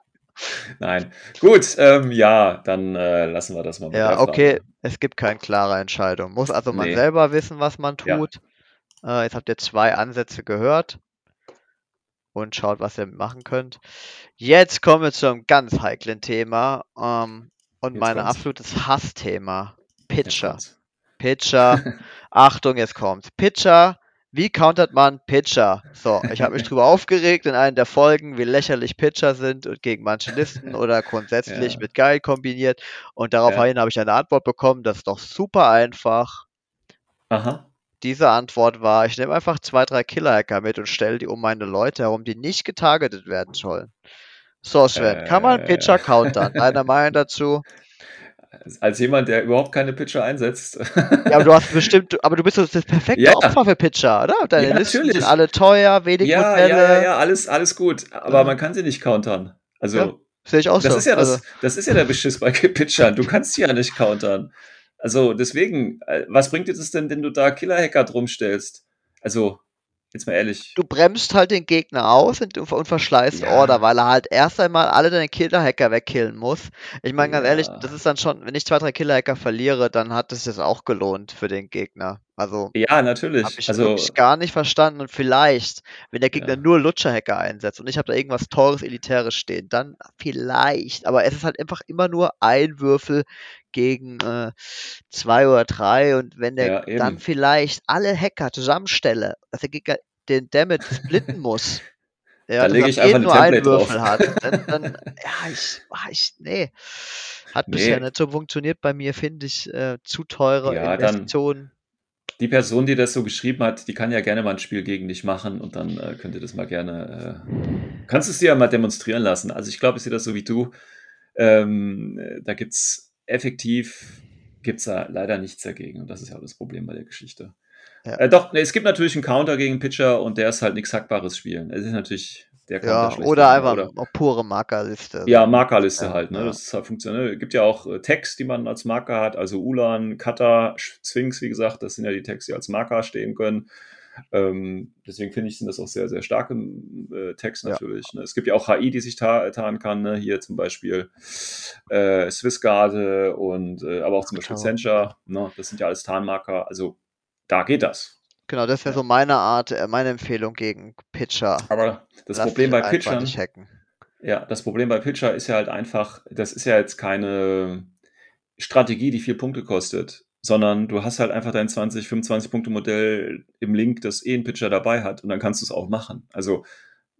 [SPEAKER 2] Nein. Gut, ähm, ja, dann äh, lassen wir das mal
[SPEAKER 3] ja okay,
[SPEAKER 2] Frage.
[SPEAKER 3] es gibt keine klare Entscheidung. Muss also man
[SPEAKER 2] Nee.
[SPEAKER 3] selber wissen, was man
[SPEAKER 2] Ja.
[SPEAKER 3] tut. Äh, jetzt habt ihr zwei Ansätze gehört und schaut, was ihr machen könnt. Jetzt kommen wir zu einem ganz heiklen Thema ähm, und
[SPEAKER 2] Jetzt
[SPEAKER 3] mein
[SPEAKER 2] kommt's.
[SPEAKER 3] absolutes Hassthema. Pitcher. Pitcher. Achtung, jetzt kommt's. Pitcher. Wie countert man Pitcher? So, ich habe mich drüber aufgeregt in einer der Folgen, wie lächerlich Pitcher sind und gegen manche Listen oder grundsätzlich
[SPEAKER 2] Ja.
[SPEAKER 3] mit geil kombiniert. Und daraufhin habe ich eine Antwort bekommen, das ist doch super einfach.
[SPEAKER 2] Aha.
[SPEAKER 3] Diese Antwort war, ich nehme einfach zwei, drei Killer-Hacker mit und stelle die um meine Leute herum, die nicht getargetet werden sollen. So, Sven, kann man
[SPEAKER 2] Äh.
[SPEAKER 3] Pitcher countern? Deine Meinung dazu?
[SPEAKER 2] Als jemand, der überhaupt keine Pitcher einsetzt.
[SPEAKER 3] Ja, aber du hast bestimmt, aber du bist das perfekte
[SPEAKER 2] Ja.
[SPEAKER 3] Opfer für Pitcher, oder? Deine
[SPEAKER 2] Ja,
[SPEAKER 3] Listen
[SPEAKER 2] natürlich.
[SPEAKER 3] sind alle teuer, wenig
[SPEAKER 2] ja,
[SPEAKER 3] Modelle.
[SPEAKER 2] ja, ja, ja, alles, alles gut. Aber
[SPEAKER 3] Ja.
[SPEAKER 2] man kann sie nicht countern. Also,
[SPEAKER 3] Sehe ich auch
[SPEAKER 2] das
[SPEAKER 3] so.
[SPEAKER 2] ist ja
[SPEAKER 3] also,
[SPEAKER 2] das, das ist ja der Beschiss bei Pitchern. Du kannst sie ja nicht countern. Also deswegen, äh, was bringt dir das denn, wenn du da Killer-Hacker drum stellst? Also, jetzt mal ehrlich.
[SPEAKER 3] du bremst halt den Gegner aus und, und verschleißt
[SPEAKER 2] Ja.
[SPEAKER 3] Order, weil er halt erst einmal alle deine Killer-Hacker wegkillen muss. Ich meine, ganz
[SPEAKER 2] Ja.
[SPEAKER 3] ehrlich, das ist dann schon, wenn ich zwei, drei Killer-Hacker verliere, dann hat es das auch gelohnt für den Gegner. Also,
[SPEAKER 2] Ja, natürlich.
[SPEAKER 3] Habe ich
[SPEAKER 2] also,
[SPEAKER 3] wirklich gar nicht verstanden. Und vielleicht, wenn der Gegner
[SPEAKER 2] Ja.
[SPEAKER 3] nur Lutscher-Hacker einsetzt und ich habe da irgendwas Teures, Elitäres stehen, dann vielleicht. Aber es ist halt einfach immer nur ein Würfel gegen äh, zwei oder drei. Und wenn der
[SPEAKER 2] Ja,
[SPEAKER 3] dann vielleicht alle Hacker zusammenstelle, dass der Gegner den Damage splitten muss, Ja,
[SPEAKER 2] Da lege ich einfach
[SPEAKER 3] Ende
[SPEAKER 2] ein
[SPEAKER 3] nur einen
[SPEAKER 2] Template drauf.
[SPEAKER 3] Würfel hat. Dann, dann ja, ich, ah, ich, nee. Hat
[SPEAKER 2] Nee.
[SPEAKER 3] bisher nicht so funktioniert bei mir, finde ich. Äh, zu teure
[SPEAKER 2] Ja, dann-
[SPEAKER 3] Investitionen.
[SPEAKER 2] Die Person, die das so geschrieben hat, die kann ja gerne mal ein Spiel gegen dich machen und dann äh, könnt ihr das mal gerne. Äh, kannst du es dir ja mal demonstrieren lassen. Also ich glaube, ich sehe das so wie du. Ähm, äh, da gibt es effektiv, gibt es da leider nichts dagegen. Und das ist ja auch das Problem bei der Geschichte.
[SPEAKER 3] Ja.
[SPEAKER 2] Äh, doch, nee, es gibt natürlich einen Counter gegen einen Pitcher und der ist halt nichts Hackbares spielen. Es ist natürlich der Counter
[SPEAKER 3] Ja,
[SPEAKER 2] schlechthin,
[SPEAKER 3] oder einfach
[SPEAKER 2] Oder,
[SPEAKER 3] pure Markerliste.
[SPEAKER 2] ja, Markerliste
[SPEAKER 3] Ja,
[SPEAKER 2] halt, ne?
[SPEAKER 3] ja.
[SPEAKER 2] Das ist halt funktionell. Es gibt ja auch äh, Tags, die man als Marker hat, also Ulan, Sch- Sphinx, wie gesagt, das sind ja die Tags, die als Marker stehen können. Ähm, deswegen finde ich, sind das auch sehr, sehr starke äh, Tags
[SPEAKER 3] Ja.
[SPEAKER 2] natürlich. Ne? Es gibt ja auch HI, die sich ta tarnen kann, ne? hier zum Beispiel äh, Swissgarde und äh, aber auch zum Beispiel
[SPEAKER 3] Tower.
[SPEAKER 2] Sencha, ne? das sind ja alles Tarnmarker, also da geht das.
[SPEAKER 3] Genau, das wäre so meine Art, äh, meine Empfehlung gegen Pitcher.
[SPEAKER 2] Aber das
[SPEAKER 3] Lass
[SPEAKER 2] Problem bei Pitchern. Ja, das Problem bei Pitcher ist ja halt einfach, das ist ja jetzt keine Strategie, die vier Punkte kostet, sondern du hast halt einfach dein 20, 25 Punkte Modell im Link, das eh ein Pitcher dabei hat und dann kannst du es auch machen. Also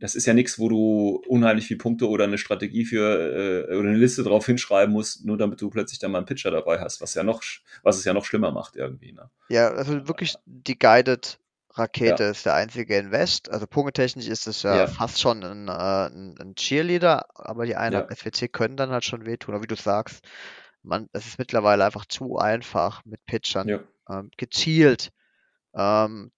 [SPEAKER 2] das ist ja nichts, wo du unheimlich viele Punkte oder eine Strategie für äh, oder eine Liste drauf hinschreiben musst, nur damit du plötzlich dann mal einen Pitcher dabei hast, was ja noch, was es ja noch schlimmer macht irgendwie. Ne?
[SPEAKER 3] Ja, also wirklich die Guided Rakete ist der einzige Invest. Also punktetechnisch ist es ja,
[SPEAKER 2] Ja.
[SPEAKER 3] fast schon ein, äh, ein, Cheerleader, aber die Einheiten
[SPEAKER 2] Ja.
[SPEAKER 3] SWC können dann halt schon wehtun. Aber wie du sagst, man, es ist mittlerweile einfach zu einfach mit Pitchern
[SPEAKER 2] Ja,
[SPEAKER 3] ähm, gezielt ähm,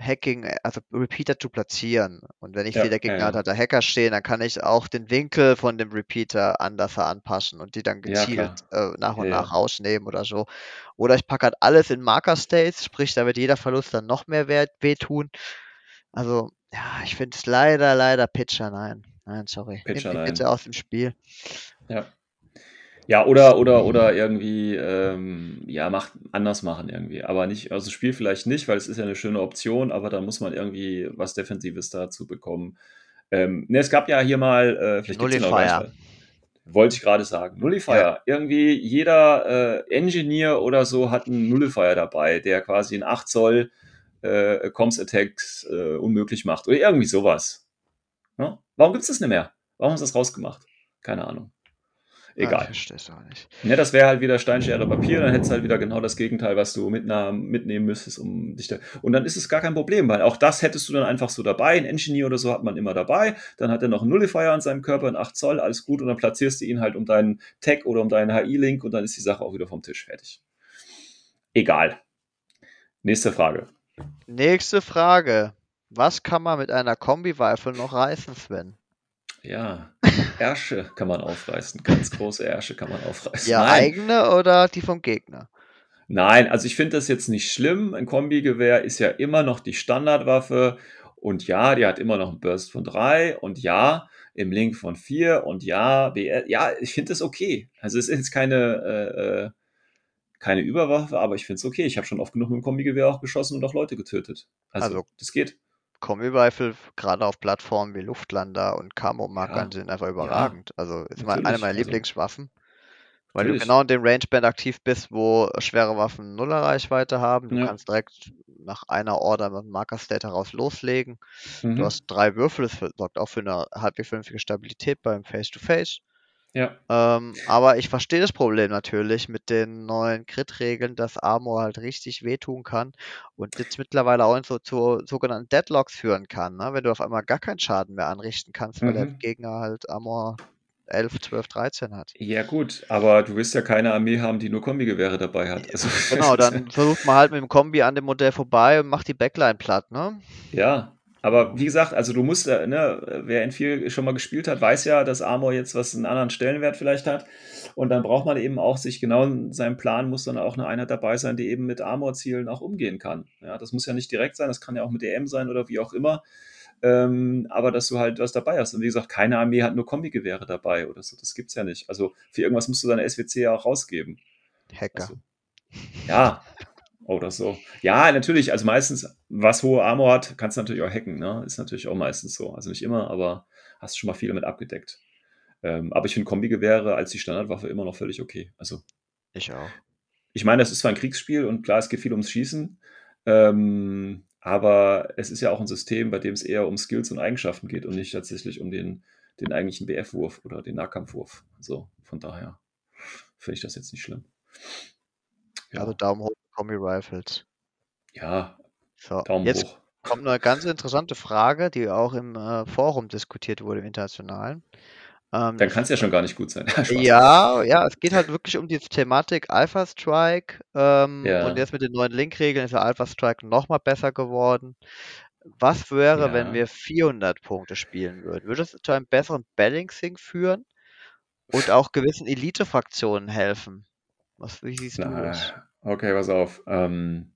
[SPEAKER 3] Hacking, äh, also Repeater zu platzieren. Und wenn ich
[SPEAKER 2] Ja,
[SPEAKER 3] sehe, der
[SPEAKER 2] ja, ja.
[SPEAKER 3] Hacker stehen, dann kann ich auch den Winkel von dem Repeater anders anpassen und die dann
[SPEAKER 2] Ja,
[SPEAKER 3] gezielt äh, nach und
[SPEAKER 2] Ja,
[SPEAKER 3] nach
[SPEAKER 2] ja.
[SPEAKER 3] rausnehmen oder so. Oder ich packe halt alles in Marker States, sprich, da wird jeder Verlust dann noch mehr wert, wehtun. Also, ja, ich finde es leider, leider Pitcher, nein. Nein, sorry.
[SPEAKER 2] Pitcher,
[SPEAKER 3] Nimm die bitte aus dem Spiel.
[SPEAKER 2] Ja. Ja, oder, oder, oder irgendwie, ähm, ja, macht, anders machen irgendwie. Aber nicht, also Spiel vielleicht nicht, weil es ist ja eine schöne Option, aber dann muss man irgendwie was Defensives dazu bekommen. Ähm, ne, es gab ja hier mal, äh, vielleicht den auch
[SPEAKER 3] Nullifier.
[SPEAKER 2] gar nicht. Wollte ich gerade sagen. Nullifier. Irgendwie jeder äh, Engineer oder so hat einen Nullifier dabei, der quasi in 8 Zoll äh, Comms Attacks äh, unmöglich macht. Oder irgendwie sowas. Ja? Warum gibt's das nicht mehr? Warum sie das rausgemacht? Keine Ahnung.
[SPEAKER 3] Ja, ich
[SPEAKER 2] Egal.
[SPEAKER 3] verstehe es auch nicht.
[SPEAKER 2] Ja, das wäre halt wieder Steinschere Papier, dann hättest du halt wieder genau das Gegenteil, was du mitnehmen müsstest, um dich da. Und dann ist es gar kein Problem, weil auch das hättest du dann einfach so dabei. Ein Engineer oder so hat man immer dabei. Dann hat er noch einen Nullifier an seinem Körper, in 8 Zoll, alles gut. Und dann platzierst du ihn halt um deinen Tag oder um deinen HI-Link und dann ist die Sache auch wieder vom Tisch fertig. Egal. Nächste Frage.
[SPEAKER 3] Nächste Frage. Was kann man mit einer Kombi-Rifle noch reißen, Sven?
[SPEAKER 2] Ja, Ärsche kann man aufreißen. Ganz große Ärsche kann man aufreißen.
[SPEAKER 3] Ja,
[SPEAKER 2] Nein.
[SPEAKER 3] eigene oder die vom Gegner?
[SPEAKER 2] Nein, also ich finde das jetzt nicht schlimm. Ein Kombigewehr ist ja immer noch die Standardwaffe. Und ja, die hat immer noch einen Burst von 3 und ja, im Link von 4 und ja, BR, ja, ich finde das okay. Also es ist jetzt keine, äh, äh, keine Überwaffe, aber ich finde es okay. Ich habe schon oft genug mit dem Kombigewehr auch geschossen und auch Leute getötet. Also,
[SPEAKER 3] Also-
[SPEAKER 2] das geht.
[SPEAKER 3] Kombi-Rifle, gerade auf Plattformen wie Luftlander und Camo-Markern,
[SPEAKER 2] Ja,
[SPEAKER 3] sind einfach überragend. Also ist mein, eine
[SPEAKER 2] natürlich,
[SPEAKER 3] meiner
[SPEAKER 2] also-
[SPEAKER 3] Lieblingswaffen. Weil
[SPEAKER 2] Natürlich.
[SPEAKER 3] du genau in dem Rangeband aktiv bist, wo schwere Waffen nuller Reichweite haben. Du
[SPEAKER 2] Ja.
[SPEAKER 3] kannst direkt nach einer Order mit dem Marker-State heraus loslegen.
[SPEAKER 2] Mhm.
[SPEAKER 3] Du hast drei Würfel, das sorgt auch für eine halbwegs vernünftige Stabilität beim Face-to-Face.
[SPEAKER 2] Ja,
[SPEAKER 3] Ähm, aber ich verstehe das Problem natürlich mit den neuen Crit-Regeln, dass Armor halt richtig wehtun kann und jetzt mittlerweile auch so zu sogenannten Deadlocks führen kann, ne? Wenn du auf einmal gar keinen Schaden mehr anrichten kannst, weil der
[SPEAKER 2] Mhm.
[SPEAKER 3] Gegner halt Armor 11, 12, 13 hat.
[SPEAKER 2] ja gut, aber du wirst ja keine Armee haben, die nur Kombigewehre dabei hat. Also,
[SPEAKER 3] Genau, dann versucht man halt mit dem Kombi an dem Modell vorbei und macht die Backline platt, ne?
[SPEAKER 2] Ja, aber wie gesagt, also du musst, äh, ne, wer in viel schon mal gespielt hat, weiß ja, dass Armor jetzt was einen anderen Stellenwert vielleicht hat. Und dann braucht man eben auch sich genau in seinem Plan, muss dann auch eine Einheit dabei sein, die eben mit Armor-Zielen auch umgehen kann. Ja, das muss ja nicht direkt sein, das kann ja auch mit EM sein oder wie auch immer. Ähm, aber dass du halt was dabei hast. Und wie gesagt, keine Armee hat nur Kombigewehre dabei oder so. Das gibt's ja nicht. Also für irgendwas musst du deine SWC ja auch rausgeben.
[SPEAKER 3] Hacker.
[SPEAKER 2] Also, ja, oder so. Ja, natürlich. Also meistens, was hohe Armor hat, kannst du natürlich auch hacken. Ne? Ist natürlich auch meistens so. Also nicht immer, aber hast schon mal viel damit abgedeckt. Ähm, aber ich finde Kombigewehre als die Standardwaffe immer noch völlig okay. Also
[SPEAKER 3] Ich auch.
[SPEAKER 2] ich meine, das ist zwar ein Kriegsspiel und klar, es geht viel ums Schießen. Ähm, aber es ist ja auch ein System, bei dem es eher um Skills und Eigenschaften geht und nicht tatsächlich um den, den eigentlichen BF-Wurf oder den Nahkampfwurf. So, von daher finde ich das jetzt nicht schlimm.
[SPEAKER 3] Ja. Also Daumen hoch, Kombi Rifles.
[SPEAKER 2] Ja,
[SPEAKER 3] so, Daumen jetzt hoch. Kommt eine ganz interessante Frage, die auch im äh, Forum diskutiert wurde, im Internationalen.
[SPEAKER 2] Ähm, Dann kann es ja schon gar nicht gut sein.
[SPEAKER 3] ja, ja, es geht halt wirklich um die Thematik Alpha Strike. Ähm, ja. Und jetzt mit den neuen Link-Regeln ist der Alpha Strike nochmal besser geworden. Was wäre, ja. wenn wir 400 Punkte spielen würden? Würde es zu einem besseren Balancing führen und auch gewissen Elite-Fraktionen helfen? Was, wie siehst Na, du das?
[SPEAKER 2] Okay, pass auf. Ähm,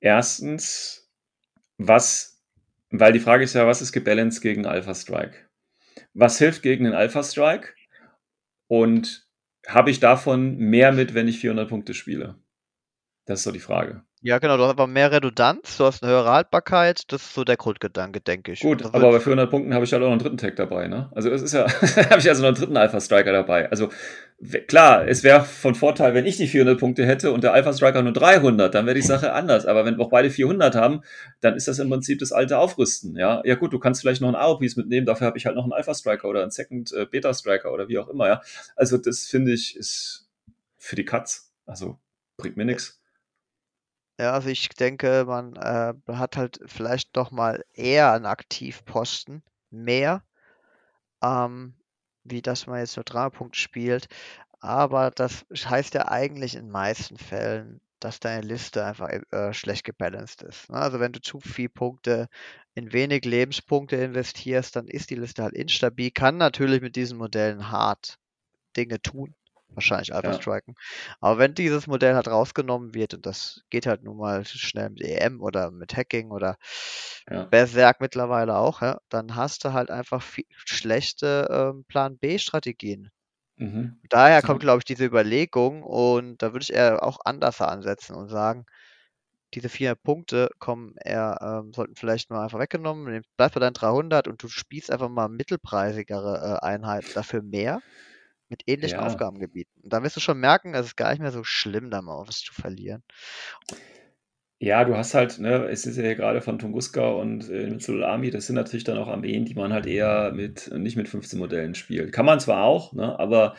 [SPEAKER 2] erstens, was, weil die Frage ist ja, was ist gebalanced gegen Alpha Strike? was hilft gegen den Alpha Strike und habe ich davon mehr mit, wenn ich 400 Punkte spiele? Das ist so die Frage.
[SPEAKER 3] Ja, genau, du hast aber mehr Redundanz, du hast eine höhere Haltbarkeit, das ist so der Grundgedanke, denke ich.
[SPEAKER 2] Gut, aber bei 400 Punkten habe ich halt auch noch einen dritten Tag dabei, ne? Also es ist ja, habe ich also noch einen dritten Alpha Striker dabei. Also klar, es wäre von Vorteil, wenn ich die 400 Punkte hätte und der Alpha Striker nur 300, dann wäre die Sache anders. Aber wenn wir auch beide 400 haben, dann ist das im Prinzip das alte Aufrüsten, ja? Ja gut, du kannst vielleicht noch einen AOPs mitnehmen, dafür habe ich halt noch einen Alpha Striker oder einen Second äh, Beta Striker oder wie auch immer, ja? Also das finde ich ist für die Katz, also bringt mir nichts.
[SPEAKER 3] Ja, also ich denke, man äh, hat halt vielleicht doch mal eher einen Aktivposten, mehr, ähm, wie dass man jetzt nur Dramapunkt spielt. Aber das heißt ja eigentlich in meisten Fällen, dass deine Liste einfach äh, schlecht gebalanced ist. Ne? Also wenn du zu viele Punkte in wenig Lebenspunkte investierst, dann ist die Liste halt instabil, kann natürlich mit diesen Modellen hart Dinge tun wahrscheinlich Alpha ja. striken. Aber wenn dieses Modell halt rausgenommen wird, und das geht halt nun mal schnell mit EM oder mit Hacking oder ja. Berserk mittlerweile auch, ja, dann hast du halt einfach viel, schlechte ähm, Plan B-Strategien. Mhm. Daher kommt, glaube ich, diese Überlegung und da würde ich eher auch anders ansetzen und sagen, diese vier Punkte kommen eher, ähm, sollten vielleicht mal einfach weggenommen. Bleib bei deinen 300 und du spielst einfach mal mittelpreisigere äh, Einheiten dafür mehr mit ähnlichen Ja. Aufgabengebieten. Und da wirst du schon merken, es ist gar nicht mehr so schlimm, da mal was zu verlieren.
[SPEAKER 2] Ja, du hast halt, ne, es ist ja gerade von Tunguska und äh, Invincible Army, das sind natürlich dann auch Armeen, die man halt eher mit, nicht mit 15 Modellen spielt. Kann man zwar auch, ne, aber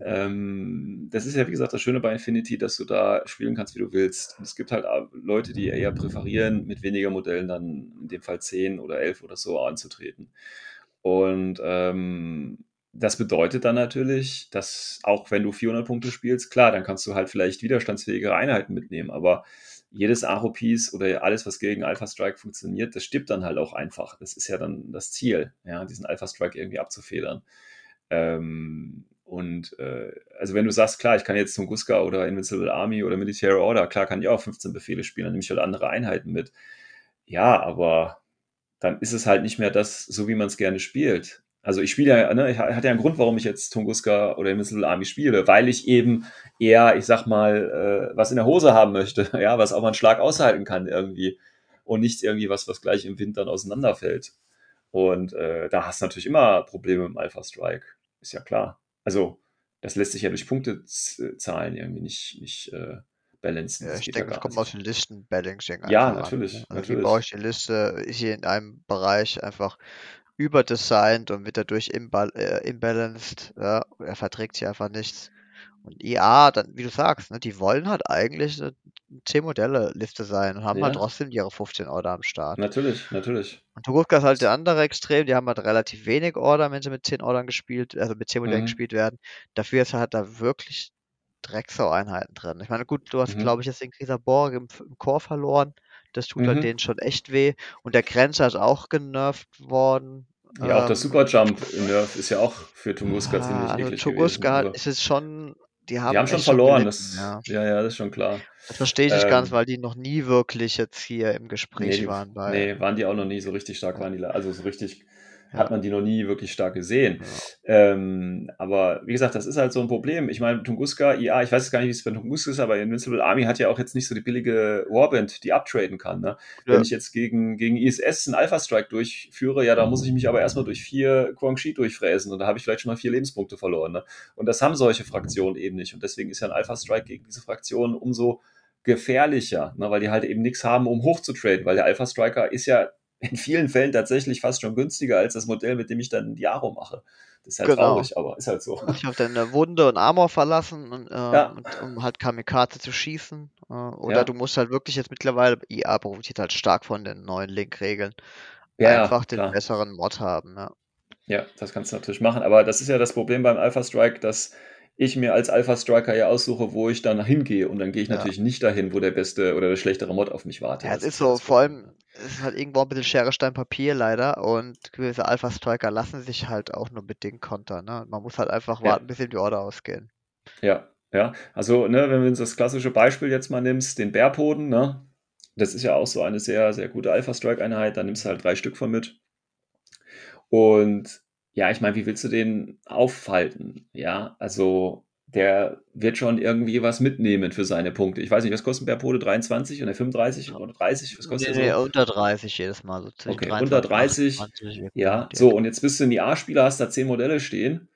[SPEAKER 2] ähm, das ist ja, wie gesagt, das Schöne bei Infinity, dass du da spielen kannst, wie du willst. Und es gibt halt Leute, die eher präferieren, mit weniger Modellen dann in dem Fall 10 oder 11 oder so anzutreten. Und ähm, das bedeutet dann natürlich, dass auch wenn du 400 Punkte spielst, klar, dann kannst du halt vielleicht widerstandsfähigere Einheiten mitnehmen, aber jedes Aro-Piece oder alles, was gegen Alpha Strike funktioniert, das stirbt dann halt auch einfach. Das ist ja dann das Ziel, ja, diesen Alpha Strike irgendwie abzufedern. Ähm, und äh, also wenn du sagst, klar, ich kann jetzt Tunguska oder Invincible Army oder Military Order, klar kann ich auch 15 Befehle spielen, dann nehme ich halt andere Einheiten mit. Ja, aber dann ist es halt nicht mehr das, so wie man es gerne spielt. Also ich spiele ja, ne, ich hatte ja einen Grund, warum ich jetzt Tunguska oder Invincible Army spiele, weil ich eben eher, ich sag mal, äh, was in der Hose haben möchte, ja, was auch mal einen Schlag aushalten kann irgendwie und nicht irgendwie was, was gleich im Wind dann auseinanderfällt. Und äh, da hast du natürlich immer Probleme im Alpha Strike, ist ja klar. Also das lässt sich ja durch Punktezahlen irgendwie nicht, nicht äh, balancen.
[SPEAKER 3] Ja, ich denke, das kommt aus den Listen-Balancing.
[SPEAKER 2] Ja, natürlich. An?
[SPEAKER 3] Also
[SPEAKER 2] natürlich.
[SPEAKER 3] wie baue ich die Liste hier in einem Bereich einfach überdesignt und wird dadurch imbal äh, imbalanced. Ja, er verträgt sich einfach nichts. Und ja, dann, wie du sagst, ne, die wollen halt eigentlich eine 10-Modelle-Liste sein und haben halt ja. halt trotzdem ihre 15 Order am Start.
[SPEAKER 2] Natürlich, natürlich.
[SPEAKER 3] Und Tuguska ist halt der andere Extrem, die haben halt relativ wenig Order, wenn sie mit 10 Ordern gespielt, also mit 10 Modellen mhm. gespielt werden. Dafür ist halt da wirklich Drecksau-Einheiten drin. Ich meine, gut, du hast, mhm. glaube ich, jetzt den Borg im, im Chor verloren. Das tut mhm. halt denen schon echt weh. Und der Grenzer ist auch genervt worden.
[SPEAKER 2] Ja, auch der ähm, Superjump-Nerf ist ja auch für Tunguska ja, ziemlich also eklig
[SPEAKER 3] Tunguska gewesen, ist es schon, die haben,
[SPEAKER 2] die haben schon verloren. das, ja. ja. ja, das ist schon klar.
[SPEAKER 3] Das verstehe ich nicht ähm, ganz, weil die noch nie wirklich jetzt hier im Gespräch
[SPEAKER 2] nee,
[SPEAKER 3] waren.
[SPEAKER 2] Bei, nee, waren die auch noch nie so richtig stark, waren die, also so richtig hat man die noch nie wirklich stark gesehen. Ja. Ähm, aber wie gesagt, das ist halt so ein Problem. Ich meine, Tunguska, ja, ich weiß jetzt gar nicht, wie es bei Tunguska ist, aber Invincible Army hat ja auch jetzt nicht so die billige Warband, die uptraden kann. Ne? Ja. Wenn ich jetzt gegen, gegen ISS einen Alpha Strike durchführe, ja, da muss ich mich aber erstmal durch vier Quang Shi durchfräsen und da habe ich vielleicht schon mal vier Lebenspunkte verloren. Ne? Und das haben solche Fraktionen eben nicht. Und deswegen ist ja ein Alpha Strike gegen diese Fraktionen umso gefährlicher, ne, weil die halt eben nichts haben, um hoch zu traden, weil der Alpha Striker ist ja in vielen Fällen tatsächlich fast schon günstiger als das Modell, mit dem ich dann die Jaro mache. Das ist halt
[SPEAKER 3] Genau.
[SPEAKER 2] traurig, aber ist halt so.
[SPEAKER 3] Sich auf deine Wunde und Armor verlassen, und, äh,
[SPEAKER 2] Ja.
[SPEAKER 3] und, um halt Kamikaze zu schießen. Äh, oder
[SPEAKER 2] Ja.
[SPEAKER 3] du musst halt wirklich jetzt mittlerweile, IA profitiert halt stark von den neuen Link-Regeln,
[SPEAKER 2] Ja,
[SPEAKER 3] einfach den
[SPEAKER 2] klar.
[SPEAKER 3] besseren Mod haben. Ja.
[SPEAKER 2] Ja, das kannst du natürlich machen, aber das ist ja das Problem beim Alpha Strike, dass ich mir als Alpha Striker ja aussuche, wo ich dann hingehe und dann gehe ich
[SPEAKER 3] Ja.
[SPEAKER 2] natürlich nicht dahin, wo der beste oder der schlechtere Mod auf mich wartet.
[SPEAKER 3] Ja, es ist
[SPEAKER 2] ja
[SPEAKER 3] so, vor allem, es ist halt irgendwo ein bisschen Schere, Stein, Papier leider und gewisse Alpha-Striker lassen sich halt auch nur bedingt kontern. Ne? Man muss halt einfach
[SPEAKER 2] Ja.
[SPEAKER 3] warten, bis ihm die Order ausgehen.
[SPEAKER 2] Ja, ja. Also, ne, wenn du uns das klassische Beispiel jetzt mal nimmst, den Bärpoden, ne, das ist ja auch so eine sehr, sehr gute Alpha Strike-Einheit, da nimmst du halt drei Stück von mit. Und ja, ich meine, wie willst du den aufhalten? Ja, also der wird schon irgendwie was mitnehmen für seine Punkte. Ich weiß nicht, was kostet ein Bärpode? 23 oder 35 oder 30? Was
[SPEAKER 3] Nee,
[SPEAKER 2] kostet
[SPEAKER 3] nee,
[SPEAKER 2] der so?
[SPEAKER 3] unter 30 jedes Mal. So
[SPEAKER 2] Okay,
[SPEAKER 3] 23
[SPEAKER 2] unter
[SPEAKER 3] und
[SPEAKER 2] 30.
[SPEAKER 3] 28, wir
[SPEAKER 2] Ja, so, und jetzt bist du ein IA-Spieler, hast da zehn Modelle stehen.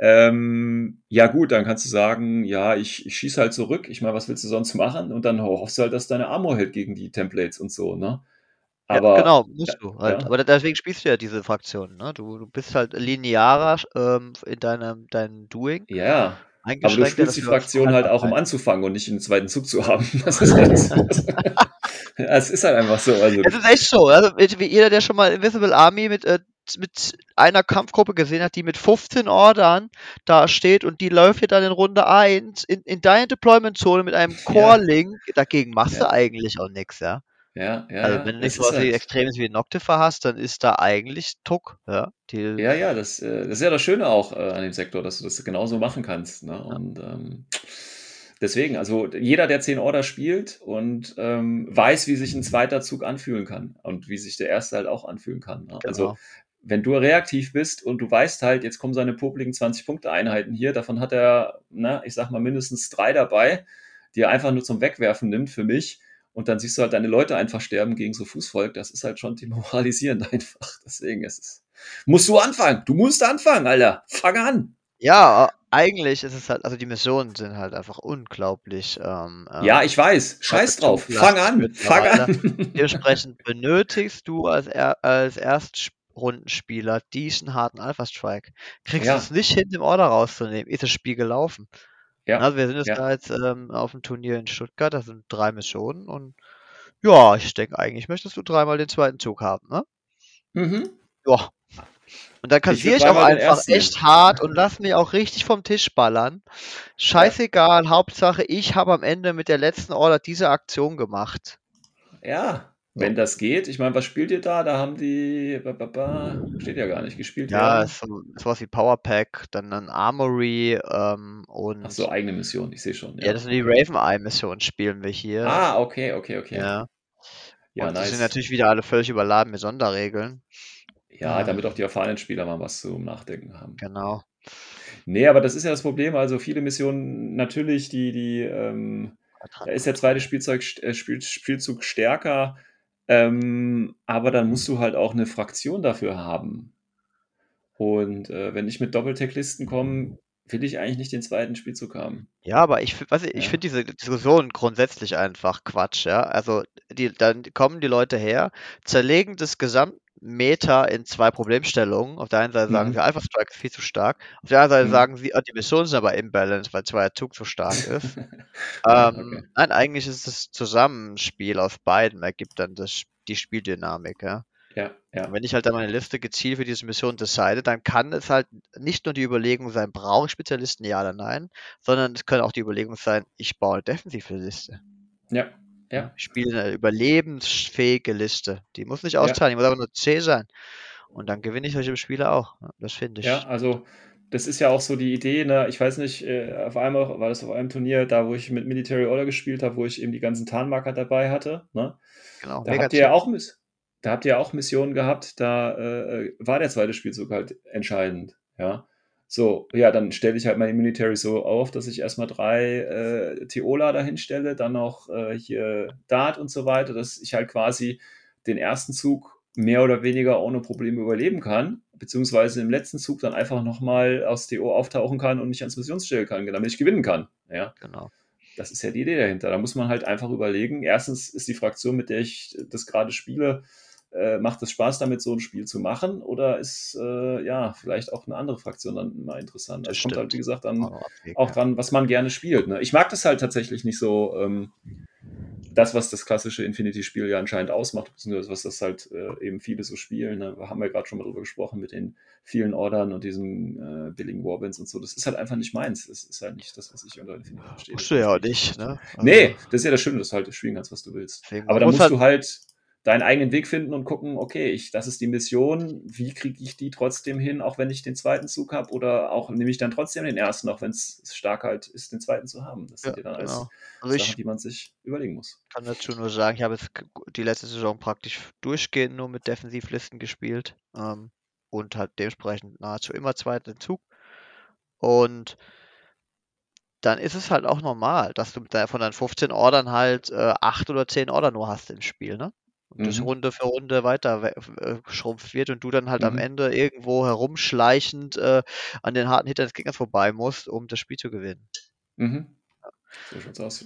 [SPEAKER 2] Ähm, ja, gut, dann kannst du sagen, ja, ich, ich schieße halt zurück. Ich meine, was willst du sonst machen? Und dann hoffst du halt, dass deine Armor hält gegen die Templates und so, ne?
[SPEAKER 3] Ja,
[SPEAKER 2] Aber,
[SPEAKER 3] genau,
[SPEAKER 2] ja,
[SPEAKER 3] musst du halt.
[SPEAKER 2] ja,
[SPEAKER 3] Aber deswegen spielst du ja diese Fraktionen, ne? Du, du bist halt linearer ähm, in deinem, deinem Doing,
[SPEAKER 2] ja, aber du spielst die
[SPEAKER 3] du
[SPEAKER 2] Fraktion halt auch, um
[SPEAKER 3] Haltbarkeit.
[SPEAKER 2] anzufangen und nicht einen zweiten Zug zu haben. Das ist halt, ja, es ist halt einfach so. Also,
[SPEAKER 3] Es ist echt so. Also wie jeder, der schon mal Invisible Army mit, äh, mit einer Kampfgruppe gesehen hat, die mit 15 Ordern da steht und die läuft dir dann in Runde 1 in, in deine Deployment-Zone mit einem Core-Link, dagegen machst du eigentlich auch nichts, ja.
[SPEAKER 2] Ja, ja,
[SPEAKER 3] Also wenn du nicht sowas wie
[SPEAKER 2] halt.
[SPEAKER 3] Extremes wie Noctifer hast, dann ist da eigentlich Tuck, ja.
[SPEAKER 2] Ja, ja, das, äh, das ist ja das Schöne auch äh, an dem Sektor, dass du das genauso machen kannst. Ne? Und ähm, deswegen, also jeder, der 10 Order spielt und ähm, weiß, wie sich ein zweiter Zug anfühlen kann und wie sich der erste halt auch anfühlen kann. Ne? Also
[SPEAKER 3] Genau.
[SPEAKER 2] wenn du reaktiv bist und du weißt halt, jetzt kommen seine popligen 20-Punkte-Einheiten hier, davon hat er, na, ich sag mal, mindestens drei dabei, die er einfach nur zum Wegwerfen nimmt für mich. Und dann siehst du halt deine Leute einfach sterben gegen so Fußvolk. Das ist halt schon demoralisierend einfach. Deswegen ist es. Musst du anfangen. Du musst anfangen, Alter. Fang an.
[SPEAKER 3] Ja, eigentlich ist es halt, also die Missionen sind halt einfach unglaublich ähm,
[SPEAKER 2] Ja,
[SPEAKER 3] ähm,
[SPEAKER 2] ich weiß. Scheiß drauf. Fang an. Fang an.
[SPEAKER 3] Dementsprechend benötigst du als, er als Erstrundenspieler diesen harten Alpha Strike. Kriegst du
[SPEAKER 2] Ja,
[SPEAKER 3] es nicht hin, im Order rauszunehmen, ist das Spiel gelaufen.
[SPEAKER 2] Ja,
[SPEAKER 3] Also wir sind jetzt
[SPEAKER 2] ja.
[SPEAKER 3] da jetzt ähm, auf dem Turnier in Stuttgart, das sind drei Missionen und ja, ich denke eigentlich möchtest du dreimal den zweiten Zug haben, ne?
[SPEAKER 2] Mhm.
[SPEAKER 3] Ja. Und dann
[SPEAKER 2] Ich
[SPEAKER 3] kassiere ich auch
[SPEAKER 2] dreimal den
[SPEAKER 3] einfach echt hart und lass mich auch richtig vom Tisch ballern.
[SPEAKER 2] Ja,
[SPEAKER 3] Scheißegal, Hauptsache ich habe am Ende mit der letzten Order diese Aktion gemacht.
[SPEAKER 2] ja. Wenn das geht. Ich meine, was spielt ihr da? Da haben die. Ba, ba, ba, steht ja gar nicht. Gespielt
[SPEAKER 3] Ja,
[SPEAKER 2] werden.
[SPEAKER 3] so, sowas wie Powerpack, dann ein Armory ähm,
[SPEAKER 2] Ach
[SPEAKER 3] und
[SPEAKER 2] so, eigene Mission. Ich sehe schon.
[SPEAKER 3] ja,
[SPEAKER 2] Ja,
[SPEAKER 3] das sind die. Raven Eye Missionen spielen wir hier.
[SPEAKER 2] Ah, okay, okay, okay.
[SPEAKER 3] Ja.
[SPEAKER 2] Ja,
[SPEAKER 3] Und die sind
[SPEAKER 2] nice.
[SPEAKER 3] natürlich wieder alle völlig überladen mit Sonderregeln.
[SPEAKER 2] Ja,
[SPEAKER 3] Ähm,
[SPEAKER 2] damit auch die erfahrenen Spieler mal was zum Nachdenken haben.
[SPEAKER 3] genau.
[SPEAKER 2] Nee, aber das ist ja das Problem. Also viele Missionen, natürlich, die, die, ähm, da ist der zweite Spielzeug, äh, Spiel, Spielzug stärker, ähm, aber dann musst du halt auch eine Fraktion dafür haben. Und äh, wenn ich mit Doppeltech-Listen komme, will ich eigentlich nicht den zweiten Spielzug haben.
[SPEAKER 3] Ja, aber ich, ich
[SPEAKER 2] Ja.
[SPEAKER 3] finde diese Diskussion grundsätzlich einfach Quatsch, ja. Also die, dann kommen die Leute her, zerlegen das Gesamtmeta in zwei Problemstellungen. Auf der einen Seite sagen
[SPEAKER 2] Mhm.
[SPEAKER 3] sie, Alpha Strike ist viel zu stark. Auf der anderen Seite
[SPEAKER 2] Mhm.
[SPEAKER 3] sagen sie, ah, die Missionen sind aber imbalanced, weil zweier Zug zu stark ist.
[SPEAKER 2] ja,
[SPEAKER 3] Ähm,
[SPEAKER 2] okay.
[SPEAKER 3] nein, eigentlich ist das Zusammenspiel aus beiden ergibt dann das, die Spieldynamik, ja.
[SPEAKER 2] Ja,
[SPEAKER 3] Und
[SPEAKER 2] ja.
[SPEAKER 3] wenn ich halt dann meine Liste gezielt für diese Mission decide, dann kann es halt nicht nur die Überlegung sein, brauche ich Spezialisten, ja oder nein, sondern es kann auch die Überlegung sein, ich baue eine defensive Liste.
[SPEAKER 2] Ja,
[SPEAKER 3] Ja,
[SPEAKER 2] ja,
[SPEAKER 3] ich spiele eine überlebensfähige Liste. Die muss nicht
[SPEAKER 2] ja.
[SPEAKER 3] austeilen, die muss aber nur C sein. Und dann gewinne ich solche Spiele auch. Ja, Das finde
[SPEAKER 2] Ja,
[SPEAKER 3] ich.
[SPEAKER 2] also das ist ja auch so die Idee, ne? Ich weiß nicht, äh, auf einmal war das auf einem Turnier, da wo ich mit Military Order gespielt habe, wo ich eben die ganzen Tarnmarker dabei hatte, ne?
[SPEAKER 3] Genau,
[SPEAKER 2] Da habt ihr ja auch da habt ihr auch Missionen gehabt, da äh, war der zweite Spielzug halt entscheidend, ja. So, ja, dann stelle ich halt meine Military so auf, dass ich erstmal drei äh, Teola dahin stelle, dann noch äh, hier Dart und so weiter, dass ich halt quasi den ersten Zug mehr oder weniger ohne Probleme überleben kann, beziehungsweise im letzten Zug dann einfach nochmal aus TO auftauchen kann und mich ans Missionsziel kann, damit ich gewinnen kann. Ja,
[SPEAKER 3] Genau.
[SPEAKER 2] Das ist ja die Idee dahinter. Da muss man halt einfach überlegen. Erstens ist die Fraktion, mit der ich das gerade spiele, äh, macht es Spaß damit, so ein Spiel zu machen? Oder ist äh, ja vielleicht auch eine andere Fraktion dann mal interessant? Das,
[SPEAKER 3] Das
[SPEAKER 2] kommt halt, wie gesagt, dann
[SPEAKER 3] Auch
[SPEAKER 2] dran, was man gerne spielt. Ne? Ich mag das halt tatsächlich nicht so, ähm, das, was das klassische Infinity-Spiel ja anscheinend ausmacht, beziehungsweise was das halt äh, eben viele so spielen. Ne? Da haben wir gerade schon mal drüber gesprochen mit den vielen Ordern und diesen äh, billigen Warbinds und so. Das ist halt einfach nicht meins. Das ist halt nicht das, was ich unter Infinity verstehe.
[SPEAKER 3] Musst du ja auch nicht, ne?
[SPEAKER 2] Nee, das ist ja das Schöne, dass du halt spielen kannst, was du willst. Aber da
[SPEAKER 3] muss
[SPEAKER 2] musst
[SPEAKER 3] halt-
[SPEAKER 2] du halt deinen eigenen Weg finden und gucken, okay, ich, das ist die Mission, wie kriege ich die trotzdem hin, auch wenn ich den zweiten Zug habe oder auch nehme ich dann trotzdem den ersten, auch wenn es stark halt ist, den zweiten zu haben. Das
[SPEAKER 3] Ja,
[SPEAKER 2] sind ja dann alles
[SPEAKER 3] genau. Also
[SPEAKER 2] Sachen,
[SPEAKER 3] ich
[SPEAKER 2] die man sich überlegen muss.
[SPEAKER 3] kann dazu nur sagen, ich habe jetzt die letzte Saison praktisch durchgehend nur mit Defensivlisten gespielt ähm, und halt dementsprechend nahezu immer zweiten Zug. Und dann ist es halt auch normal, dass du von deinen 15 Ordern halt äh, 8 oder 10 Order nur hast im Spiel, ne? Und das
[SPEAKER 2] Mhm.
[SPEAKER 3] Runde für Runde weiter we- äh, geschrumpft wird und du dann halt am
[SPEAKER 2] Mhm.
[SPEAKER 3] Ende irgendwo herumschleichend äh, an den harten Hittern des Gegners vorbei musst, um das Spiel zu gewinnen.
[SPEAKER 2] Mhm. So schaut's aus.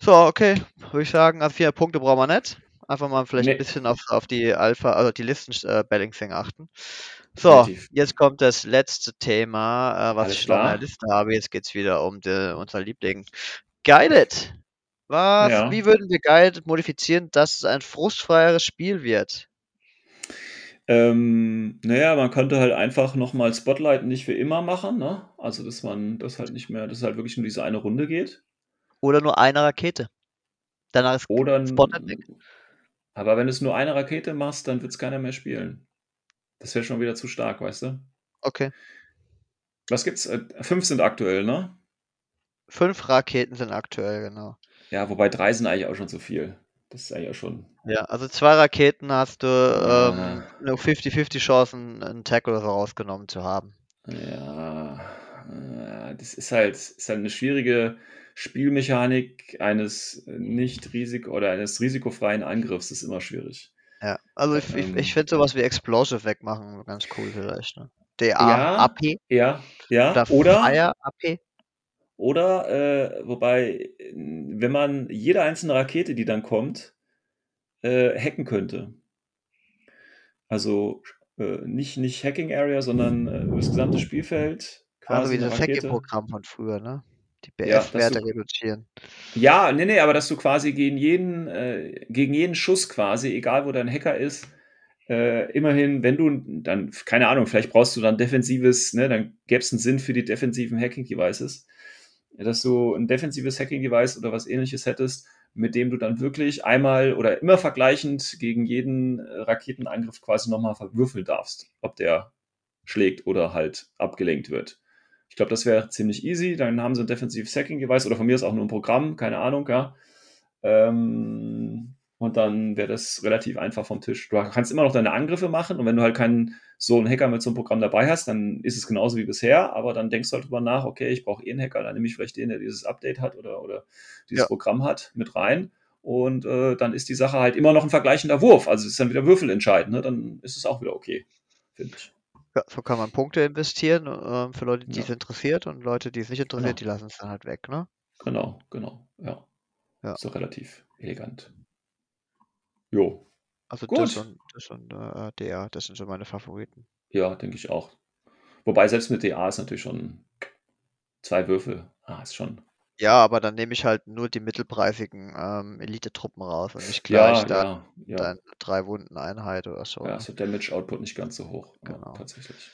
[SPEAKER 3] So, okay, würde ich sagen, also vier Punkte brauchen wir nicht. Einfach mal vielleicht
[SPEAKER 2] Nee.
[SPEAKER 3] ein bisschen auf, auf die Alpha, also die Listen-Balancing achten. So,
[SPEAKER 2] Definitiv.
[SPEAKER 3] jetzt kommt das letzte Thema, äh, was
[SPEAKER 2] Alles
[SPEAKER 3] ich noch in der Liste habe. Jetzt geht's wieder um die, unser Liebling. Guided. Was,
[SPEAKER 2] Ja.
[SPEAKER 3] wie würden wir Guided modifizieren, dass es ein frustfreieres Spiel wird?
[SPEAKER 2] Ähm, naja, man könnte halt einfach nochmal Spotlight nicht für immer machen, ne? Also, dass man das halt nicht mehr, dass es halt wirklich nur diese eine Runde geht.
[SPEAKER 3] Oder nur eine Rakete? Danach ist
[SPEAKER 2] Oder
[SPEAKER 3] Spotlight weg.
[SPEAKER 2] Aber wenn du es nur eine Rakete machst, dann wird es keiner mehr spielen. Das wäre schon wieder zu stark, weißt du?
[SPEAKER 3] Okay.
[SPEAKER 2] Was gibt's? Äh, Fünf sind aktuell, ne?
[SPEAKER 3] Fünf Raketen sind aktuell, genau.
[SPEAKER 2] Ja, wobei drei sind eigentlich auch schon zu viel. Das ist eigentlich auch schon.
[SPEAKER 3] Ja, also zwei Raketen hast du ähm, nur 50-50 Chancen, einen Tackle oder so rausgenommen zu haben.
[SPEAKER 2] Ja, das ist halt, ist halt eine schwierige Spielmechanik eines nicht risiko oder eines risikofreien Angriffs. Das ist immer schwierig.
[SPEAKER 3] Ja, also ich, ich,
[SPEAKER 2] Ähm.
[SPEAKER 3] ich finde sowas wie Explosive wegmachen ganz cool vielleicht. Ne? DA,
[SPEAKER 2] Ja,
[SPEAKER 3] AP
[SPEAKER 2] Ja, ja.
[SPEAKER 3] oder
[SPEAKER 2] Oder,
[SPEAKER 3] Fire AP.
[SPEAKER 2] Oder äh, wobei, wenn man jede einzelne Rakete, die dann kommt, äh, hacken könnte. Also äh, nicht, nicht Hacking Area, sondern äh, über das gesamte Spielfeld
[SPEAKER 3] Also
[SPEAKER 2] quasi
[SPEAKER 3] wie
[SPEAKER 2] eine
[SPEAKER 3] das. Hacking-Programm von früher, ne? Die
[SPEAKER 2] Ja,
[SPEAKER 3] BF-Werte
[SPEAKER 2] du-
[SPEAKER 3] reduzieren.
[SPEAKER 2] Ja, nee, nee, aber dass du quasi gegen jeden, äh, gegen jeden Schuss quasi, egal wo dein Hacker ist, äh, immerhin, wenn du dann, keine Ahnung, vielleicht brauchst du dann defensives, ne, dann gäbe es einen Sinn für die defensiven Hacking-Devices, dass du ein defensives Hacking-Device oder was ähnliches hättest, mit dem du dann wirklich einmal oder immer vergleichend gegen jeden äh, Raketenangriff quasi nochmal verwürfeln darfst, ob der schlägt oder halt abgelenkt wird. Ich glaube, das wäre ziemlich easy. Dann haben sie ein defensives Hacking-Device oder von mir ist auch nur ein Programm, keine Ahnung, ja. Ähm, und dann wäre das relativ einfach vom Tisch. Du kannst immer noch deine Angriffe machen und wenn du halt keinen so einen Hacker mit so einem Programm dabei hast, dann ist es genauso wie bisher, aber dann denkst du halt drüber nach, okay, ich brauche eh einen Hacker, dann nehme ich vielleicht den, der dieses Update hat oder, oder dieses
[SPEAKER 3] Ja.
[SPEAKER 2] Programm hat, mit rein. Und äh, dann ist die Sache halt immer noch ein vergleichender Wurf. Also es ist dann wieder Würfelentscheidend, ne? dann ist es auch wieder okay, finde ich.
[SPEAKER 3] Ja, so kann man Punkte investieren ähm, für Leute, die
[SPEAKER 2] Ja.
[SPEAKER 3] es interessiert und Leute, die es nicht interessiert,
[SPEAKER 2] Genau.
[SPEAKER 3] die lassen es dann halt weg, ne?
[SPEAKER 2] Genau, genau, ja.
[SPEAKER 3] Ja.
[SPEAKER 2] Ist doch relativ elegant. Jo,
[SPEAKER 3] Also
[SPEAKER 2] Gut.
[SPEAKER 3] das und das und äh, DA, das sind so meine Favoriten.
[SPEAKER 2] ja, denke ich auch. Wobei selbst mit DA ist natürlich schon zwei Würfel. Ah, ist schon.
[SPEAKER 3] Ja, aber dann nehme ich halt nur die mittelpreisigen ähm, Elite-Truppen raus und nicht gleich
[SPEAKER 2] Ja,
[SPEAKER 3] da
[SPEAKER 2] ja, ja.
[SPEAKER 3] dann drei Wunden Einheit oder so.
[SPEAKER 2] Ja, der Damage-Output nicht ganz so hoch.
[SPEAKER 3] Genau.
[SPEAKER 2] Tatsächlich.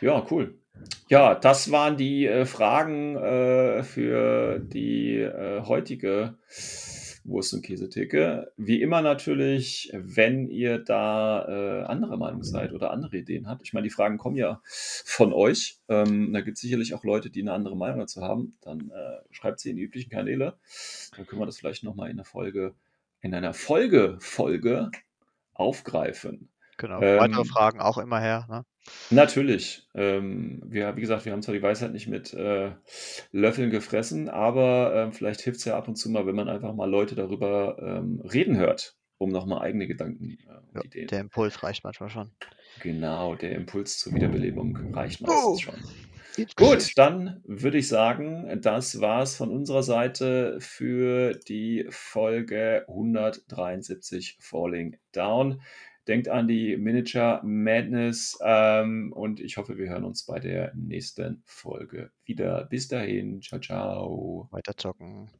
[SPEAKER 2] Ja, cool. Ja, das waren die äh, Fragen äh, für die äh, heutige Wurst- und Käsetheke. Wie immer natürlich, wenn ihr da äh, andere Meinung seid oder andere Ideen habt. Ich meine, die Fragen kommen ja von euch. Ähm, da gibt es sicherlich auch Leute, die eine andere Meinung dazu haben. Dann äh, schreibt sie in die üblichen Kanäle. Dann können wir das vielleicht nochmal in einer Folge, in einer Folge, Folge aufgreifen.
[SPEAKER 3] Genau.
[SPEAKER 2] Ähm,
[SPEAKER 3] Weitere Fragen auch immer her, ne?
[SPEAKER 2] Natürlich. Ähm, wir, wie gesagt, wir haben zwar die Weisheit nicht mit äh, Löffeln gefressen, aber ähm, vielleicht hilft es ja ab und zu mal, wenn man einfach mal Leute darüber ähm, reden hört, um nochmal eigene Gedanken äh, und
[SPEAKER 3] Ja,
[SPEAKER 2] Ideen.
[SPEAKER 3] der Impuls reicht manchmal schon.
[SPEAKER 2] Genau, der Impuls zur Wiederbelebung reicht meistens
[SPEAKER 3] Oh.
[SPEAKER 2] schon. Gut, dann würde ich sagen, das war's von unserer Seite für die Folge 173 Falling Down. Denkt an die Miniature Madness ähm, und ich hoffe, wir hören uns bei der nächsten Folge wieder. Bis dahin, ciao, ciao.
[SPEAKER 3] Weiter zocken.